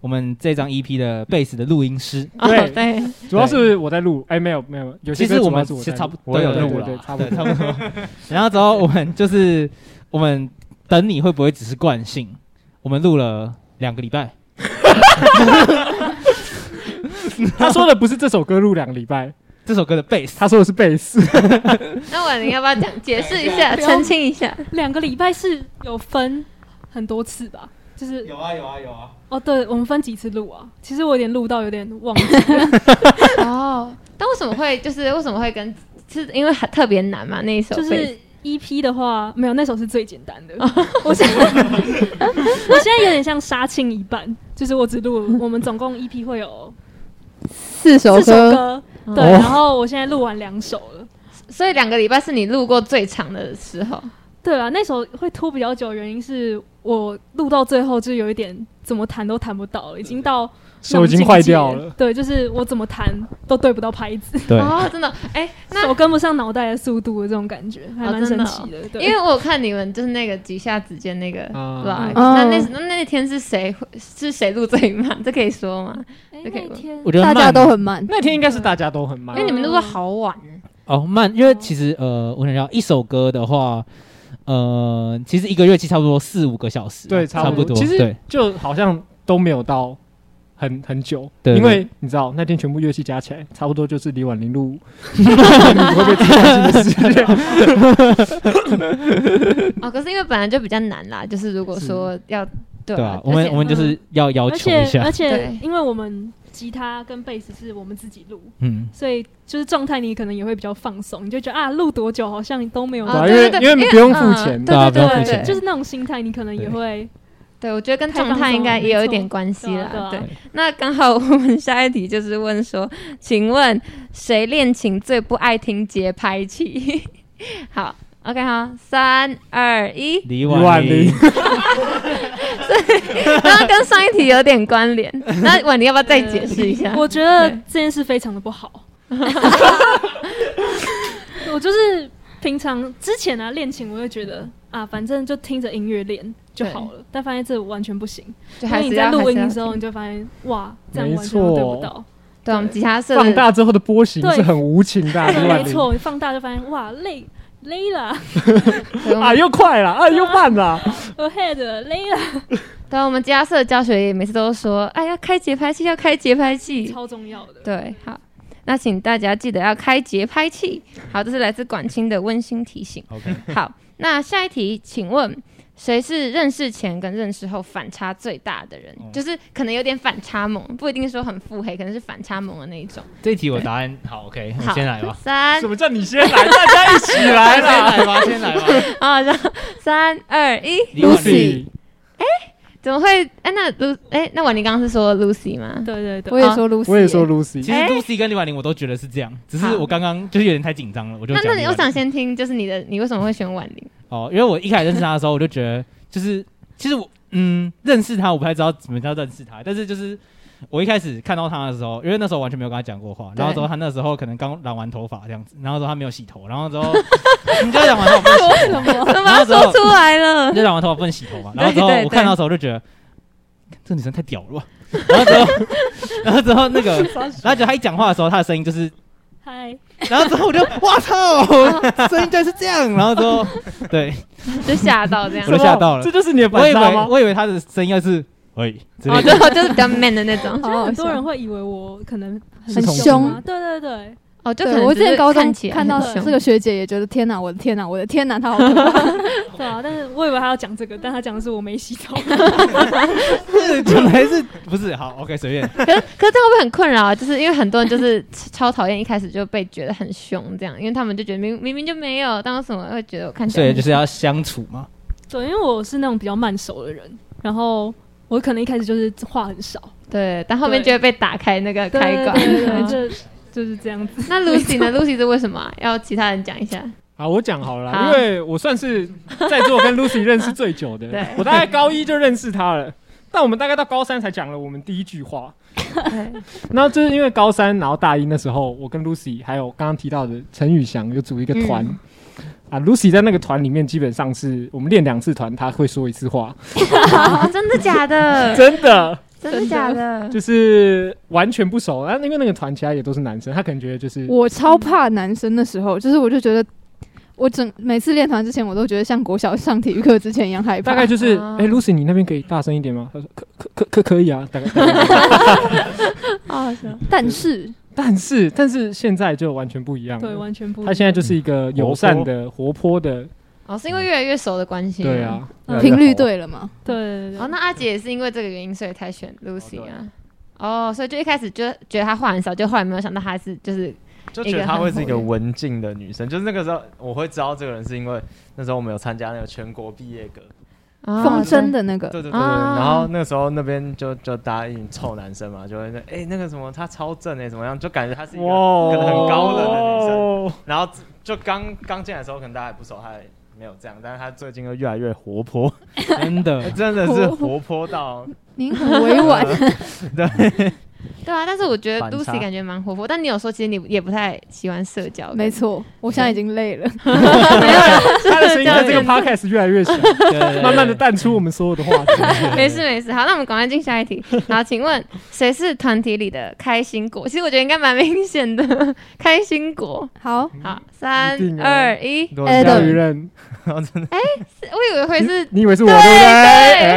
我们这张 EP 的贝斯的录音师，哦对对，主要是我在录，哎，没有没有，有些其实我们其实差不多我有对录了差不，多。差不多。然后之后我们就是我们等你会不会只是惯性？我们录了两个礼拜，*laughs* 他说的不是这首歌录两个礼拜，这首歌的贝斯。他说的是贝斯，*laughs* 那婉玲要不要讲解释一下，澄清一下？两个礼拜是有分很多次吧？就是有啊有啊有啊，哦，对，我们分几次录啊？其实我有点录到有点忘记了，*laughs* 哦，但为什么会就是为什么会跟是因为很特别难嘛？那一首就是 EP 的话，没有那首是最简单的。*laughs* 我现在 *laughs* 我现在有点像杀青一半，就是我只录我们总共 EP 会有四首四首歌，对，然后我现在录完两首了。所以两个礼拜是你录过最长的时候。对啊，那首会拖比较久，的原因是我录到最后就有一点怎么弹都弹不到了，已经到手已经坏掉了。*laughs* 对，就是我怎么弹都对不到拍子，对，哦，真的，哎、那手跟不上脑袋的速度的这种感觉，还蛮真的哦神奇的。对，因为我有看你们就是那个几下指尖那个啊 live，、嗯那那那那天是谁是谁录最慢？*laughs* 这可以说吗？哎这可以我觉得大家都很慢。那天应该是大家都很慢因为，你们都说好晚，哦慢，因为其实呃，我想要一首歌的话，呃，其实一个乐器差不多四五个小时，对，差不多，其实对就好像都没有到很很久，对因为你知道那天全部乐器加起来，差不多就是李婉玲录你会被自信的时间。*laughs* *laughs* 哦，可是因为本来就比较难啦，就是如果说要对对啊啊，，我们我们就是要要而且求一下。而，且对。因为我们吉他跟贝斯是我们自己录，嗯，所以就是状态你可能也会比较放松，你就觉得啊录多久好像都没有因为因为不用付嗯钱，对啊对对就是那种心态，你可能也会对，我觉得跟状态应该也有一点关系啦。对啊对啊对，那刚好我们下一题就是问说，请问谁练琴最不爱听节拍器？*laughs* 好，OK，好，三二一，李李婉婉玲对，*laughs* 刚刚跟上一题有点关联。*laughs* 那婉玲要不要再解释一下？我觉得对这件事非常的不好。我就是平常之前啊练琴，我会觉得啊，反正就听着音乐练就好了。但发现这完全不行，就还是因为你在录音的时候，你就发现哇，这样没完全对不到。对，我们吉他社放大之后的波形是很无情的啊，没错，你放大就发现哇，累累了。*laughs* 啊，又快了啊，又慢了，，*laughs* ahead 累了，对，我们吉他社的教学也每次都说，哎，要开节拍器，要开节拍器。超重要的。对，好，那请大家记得要开节拍器。好，这是来自管清的温馨提醒。OK，好，那下一题，请问谁是认识前跟认识后反差最大的人？哦。就是可能有点反差萌，不一定说很腹黑，可能是反差萌的那一种。这一题我答案好，OK，你好，先来吧，三什，么叫你先来？大家一起来先啦。*laughs* 来吧，先来吧。啊，然后三二一，Lucy，怎么会？哎，那 Lu，哎，那婉玲刚刚是说 Lucy 吗？对对对，我也说 Lucy，我也说 Lucy，其实 Lucy 跟李婉玲我都觉得是这样，只是我刚刚就是有点太紧张了，我就那那你我想先听，就是你的，你为什么会选婉玲？哦，因为我一开始认识他的时候，我就觉得就是其实我嗯认识他，我不太知道怎么叫认识他，但是就是 *laughs* 我一开始看到他的时候，因为那时候完全没有跟他讲过话，然后之后他那时候可能刚染完头发这样子，然后之后 *laughs* 他没有洗头，然后之后你就染完头发不能洗头，怎么然后说出来了？就染完头发不能洗头嘛，*laughs* 然后之后我看到的时候就觉得这女生太屌了吧，然后之后然后之后那个然后就他一讲话的时候，他的声音就是。嗨，然后之后我就哇操，声音居然是这样，然后之后对就吓到这样我。就吓到了这就是你的我以为反差吗？我以为他的声音要是哦，的，就就是比较 man 的那种。*laughs* 很多人会以为我可能很凶对对对，哦，就可能我之前高中看到这个学姐也觉得天哪，我的天哪，我的天哪，她好可怕。*laughs* 对啊，但是我以为她要讲这个，但她讲的是我没洗头。讲的还是不是好？OK，随便。*laughs* 可是可是这样会不会很困扰啊？就是因为很多人就是超讨厌一开始就被觉得很凶这样，因为他们就觉得明明明就没有，但为什么会觉得我看起来对就是要相处嘛。对，因为我是那种比较慢熟的人，然后我可能一开始就是话很少，对，但后面就会被打开那个对开关。对对嗯对，*laughs* 就就是这样子。那 Lucy 呢？Lucy 是为什么啊要其他人讲一下？好，我讲好了啦，好因为我算是在座跟 Lucy 认识最久的 *laughs* 对，我大概高一就认识她了，但我们大概到高三才讲了我们第一句话。对然后就是因为高三，然后大一那时候，我跟 Lucy 还有刚刚提到的陈宇翔有组一个团。嗯啊，Lucy 在那个团里面基本上是我们练两次团，他会说一次话，哦 *laughs* 真的假的？*laughs* 真的真的假的？就是完全不熟。啊，因为那个团其他也都是男生，他可能觉得就是我超怕男生的时候，就是我就觉得。我整每次练团之前，我都觉得像国小上体育课之前一样害怕。大概就是，啊哎、l u c y 你那边可以大声一点吗？他说可可可可可以啊，大概大概 *laughs* 好好笑。但是但是但是现在就完全不一样了。对，完全不一样。他现在就是一个友善的、活泼的，哦，是因为越来越熟的关系。对。啊，嗯频率对了嘛？对对对哦，那阿杰也是因为这个原因，所以才选 Lucy 啊。哦，所以就一开始就觉得她话很少，就后来没有想到她是就是就觉得她会是一个文静的女生，就是那个时候我会知道这个人是因为那时候我们有参加那个全国毕业歌，哦风筝的那个，对对对然后那个时候那边就就大家一群臭男生嘛，就会说哎、那个什么他超正哎、怎么样，就感觉他是一个可能很高冷的女生，哇，然后就刚刚进来的时候可能大家还不熟，他也没有这样，但是他最近又越来越活泼，真的。*laughs* 真的是活泼到您很委婉，*laughs* 对 *laughs* 啊，但是我觉得 Lucy 感觉蛮活泼，但你有说其实你也不太喜欢社交，没错，我现在已经累了。*laughs* 没有啦，*laughs* 他的声音在这个 podcast 越来越小，对对对慢慢的淡出我们所有的话题。没事没事，好，那我们赶快进下一题。好，请问谁是团体里的开心果？其实我觉得应该蛮明显的，开心果。好，好，三二一，多 Adam 钓鱼人，真的我以为会是你以为是我对对不对？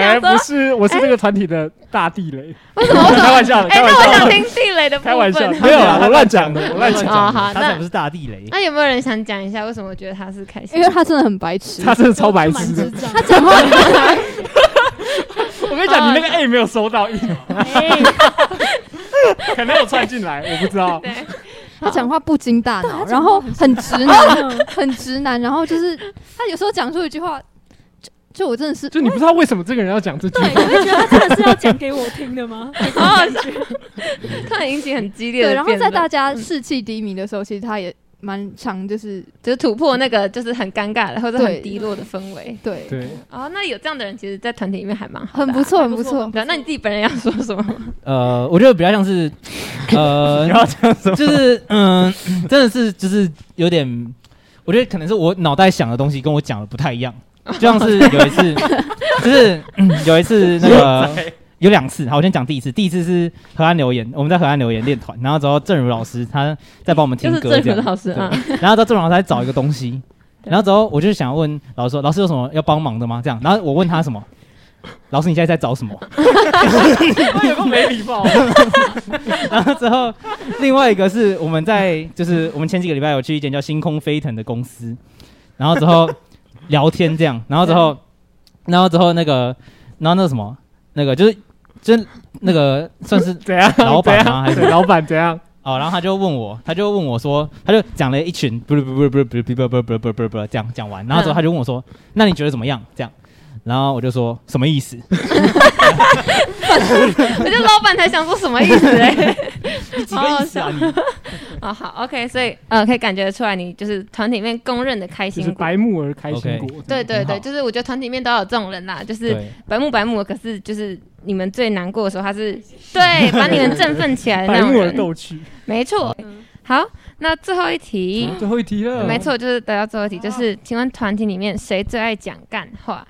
哎，不是，我是这个团体的大地雷。为什么？为什么？*laughs* 开玩笑的，哎，开玩那我想，听地雷的部分。开玩笑，没有啦，我乱讲的，我乱讲哦，的。好，那他才不是大地雷。那有没有人想讲一下为什么我觉得他是开心因？为他真的很白痴，他真的超白痴。他讲话 *laughs* 我跟你讲，你那个 A 没有收到，哎 *laughs* 可能有串进来，我不知道。对，他讲话不经大脑，然后很直男，很直男，然后就是他有时候讲出一句话，就就我真的是就你不知道为什么这个人要讲这句对，话我，会觉得他真的是要讲给我听的吗？好好笑，突然引起很激烈的对，然后在大家士气低迷的时候，其实他也蛮常就是就是突破那个就是很尴尬的或者很低落的氛围。对，对，哦，那有这样的人，其实，在团体里面还蛮好的啊、很不错，很不错。那你自己本人要说什么？呃，我觉得比较像是，呃，*laughs* 你要讲什么？就是嗯，真的是就是有点，我觉得可能是我脑袋想的东西跟我讲的不太一样，就像是有一次，*laughs* 就是、嗯有一次那个 *laughs* 有两次，好，我先讲第一次，第一次是河岸留言，我们在河岸留言练团，然后之后正如老师他在帮我们听就是郑歌这样，如老师啊，然后之后郑如老师在找一个东西，然后之后我就想问老师说，老师有什么要帮忙的吗？这样，然后我问他什么？*laughs* 老师，你现在在找什么？有个没礼貌。*laughs* 然后之后，另外一个是我们在就是我们前几个礼拜有去一间叫星空飞腾的公司，然后之后聊天这样，然后之后，然后之后那个，然后那个什么，那个就是就是那个 *laughs* 算是怎样？老板吗还是老板怎样？哦，然后他就问我，他就问我说，他就讲了一群不是不是不是不是不是不是不是不是不是不是不是这样讲完，然后之后他就问我说，那你觉得怎么样？这样，然后我就说什么意思？我觉得老板才想说什么意思哎、你几个意思啊你？哦，好，OK，所以呃，可以感觉得出来，你就是团体里面公认的开就是心果。白木耳开心果。对对对，就是我觉得团体里面都有这种人啦，就是对，白目白目的，可是就是你们最难过的时候，他是对 *laughs* 把你们振奋起来的那种人。逗趣。没错。好，那最后一题，最后一题了，没。错，就是得到最后一题，就是请问团体里面谁最爱讲干话？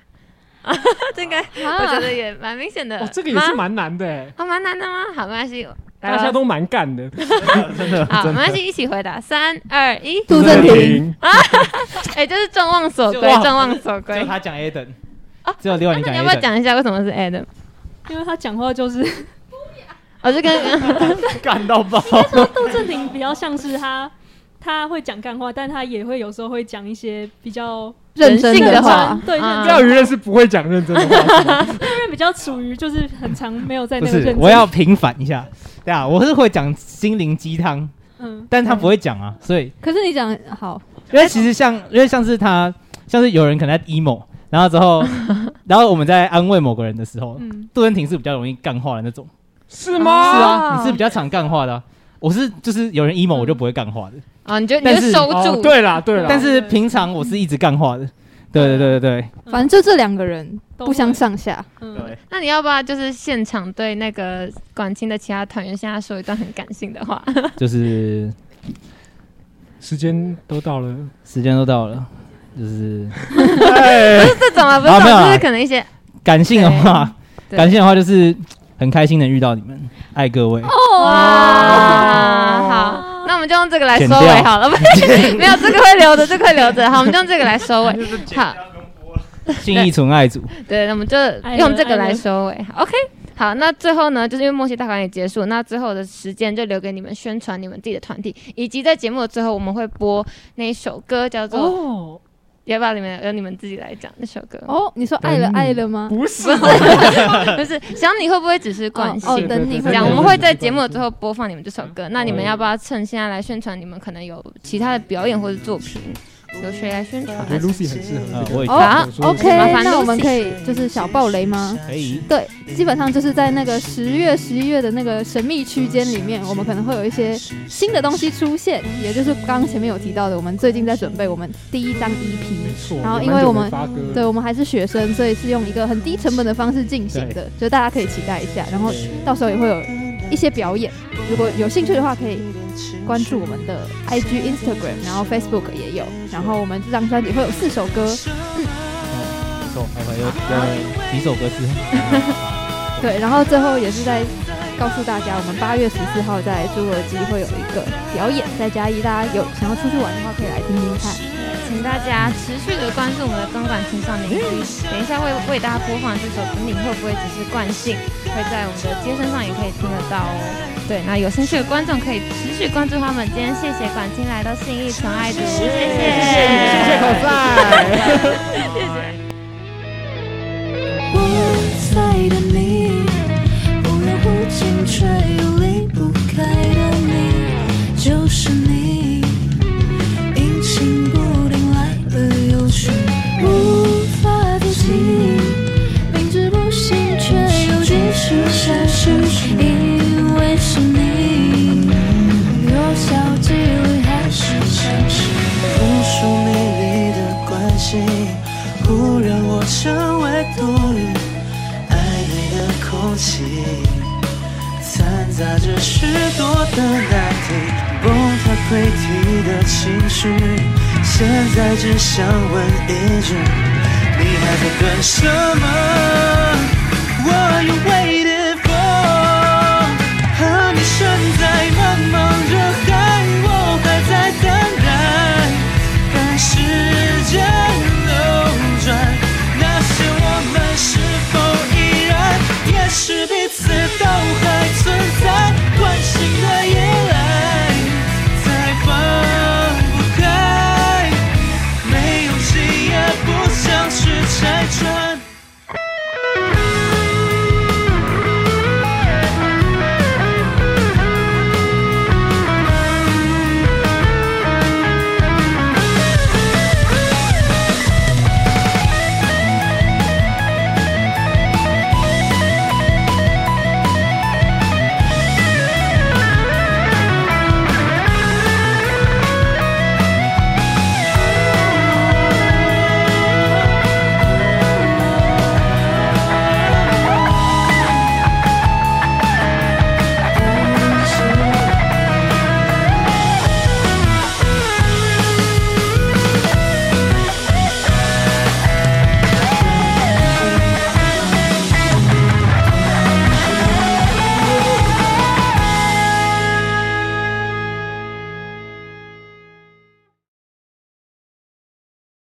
*laughs* 这个我觉得也蛮明显的。哦，这个也是吗蛮难的哎，哦，蛮难的吗？好，没关系，大家都蛮干的。*laughs* 真的好，没关系，一起回答，三二一，杜正廷，哎，就是众望所归，哇众望所只归就。他讲 Adam 哦只有另外那你讲你要不要。讲一下为什么是 Adam？因为他讲话就是我 *laughs* 就跟 *laughs* 干到爆，杜正廷比较像是他，他会讲干话，但他也会有时候会讲一些比较认真人性的话。话，对认啊。真钓鱼人是不会讲认真的话。是吗，因为比较处于就是很长没有在不是那个认，真。我要平反一下，对啊，我是会讲心灵鸡汤，嗯，但他不会讲啊，所以可是你讲好，因为其实像，因为像是他，像是有人可能在 emo，然后之后，然后我们在安慰某个人的时候，嗯，杜恩婷是比较容易干话的那种，是吗？是啊，你是比较常干话的啊、我是就是有人 emo 我就不会干话的，啊，你就你但就是收哦住，对啦对啦，但是平常我是一直干话的，对对对对对，反正就这两个人都不相上下。嗯，对，那你要不要就是现场对那个管清的其他团员现在说一段很感性的话？*laughs* 就是时间都到了，时间都到了，就是不是，这种啊，不是这种，就是可能一些感性的话，对。感性的话就是很开心能遇到你们，爱各位，哇，好，那我们就用这个来收尾掉好了，*laughs* 不是没有这个会留着，这个会留着，好，我们就用这个来收尾。*laughs* 好，信义纯爱组，对，那我们就用这个来收尾。好 OK，好，那最后呢，就是因为默契大考也结束，那最后的时间就留给你们宣传你们自己的团体，以及在节目的最后我们会播那一首歌，叫做、哦，要不要你们由你们自己来讲那首歌？哦，你说爱了爱了吗？不是，*laughs* 不是想你会不会只是惯性？哦，等你这样，我们会在节目的最后播放你们这首歌。那你们要不要趁现在来宣传？你们可能有其他的表演或者作品，由谁来宣传我？觉得 Lucy 很适合呃这个。我也哦说，OK，麻烦那我们可以就是小爆雷吗？可以。对，基本上就是在那个十月、十一月的那个神秘区间里面，我们可能会有一些新的东西出现，也就是刚刚前面有提到的，我们最近在准备我们第一张 EP。没错，然后因为我们对，我们还是学生，所以是用一个很低成本的方式进行的，就大家可以期待一下。然后到时候也会有一些表演，如果有兴趣的话，可以关注我们的 IG、Instagram，然后 Facebook 也有。然后我们这张专辑会有四首歌，没错，还会有有几首歌是对，然后最后也是在告诉大家，我们八月十四号在侏罗纪会有一个表演，在嘉义，大家有想要出去玩的话，可以来听听看。请大家持续的关注我们的钢管青少年区，等一下会为大家播放这首《你会不会只是惯性》，会在我们的街身上也可以听得到哦。对，那有兴趣的观众可以持续关注他们。今天谢谢管清来到信义纯爱组，谢谢，谢谢谢谢口塞。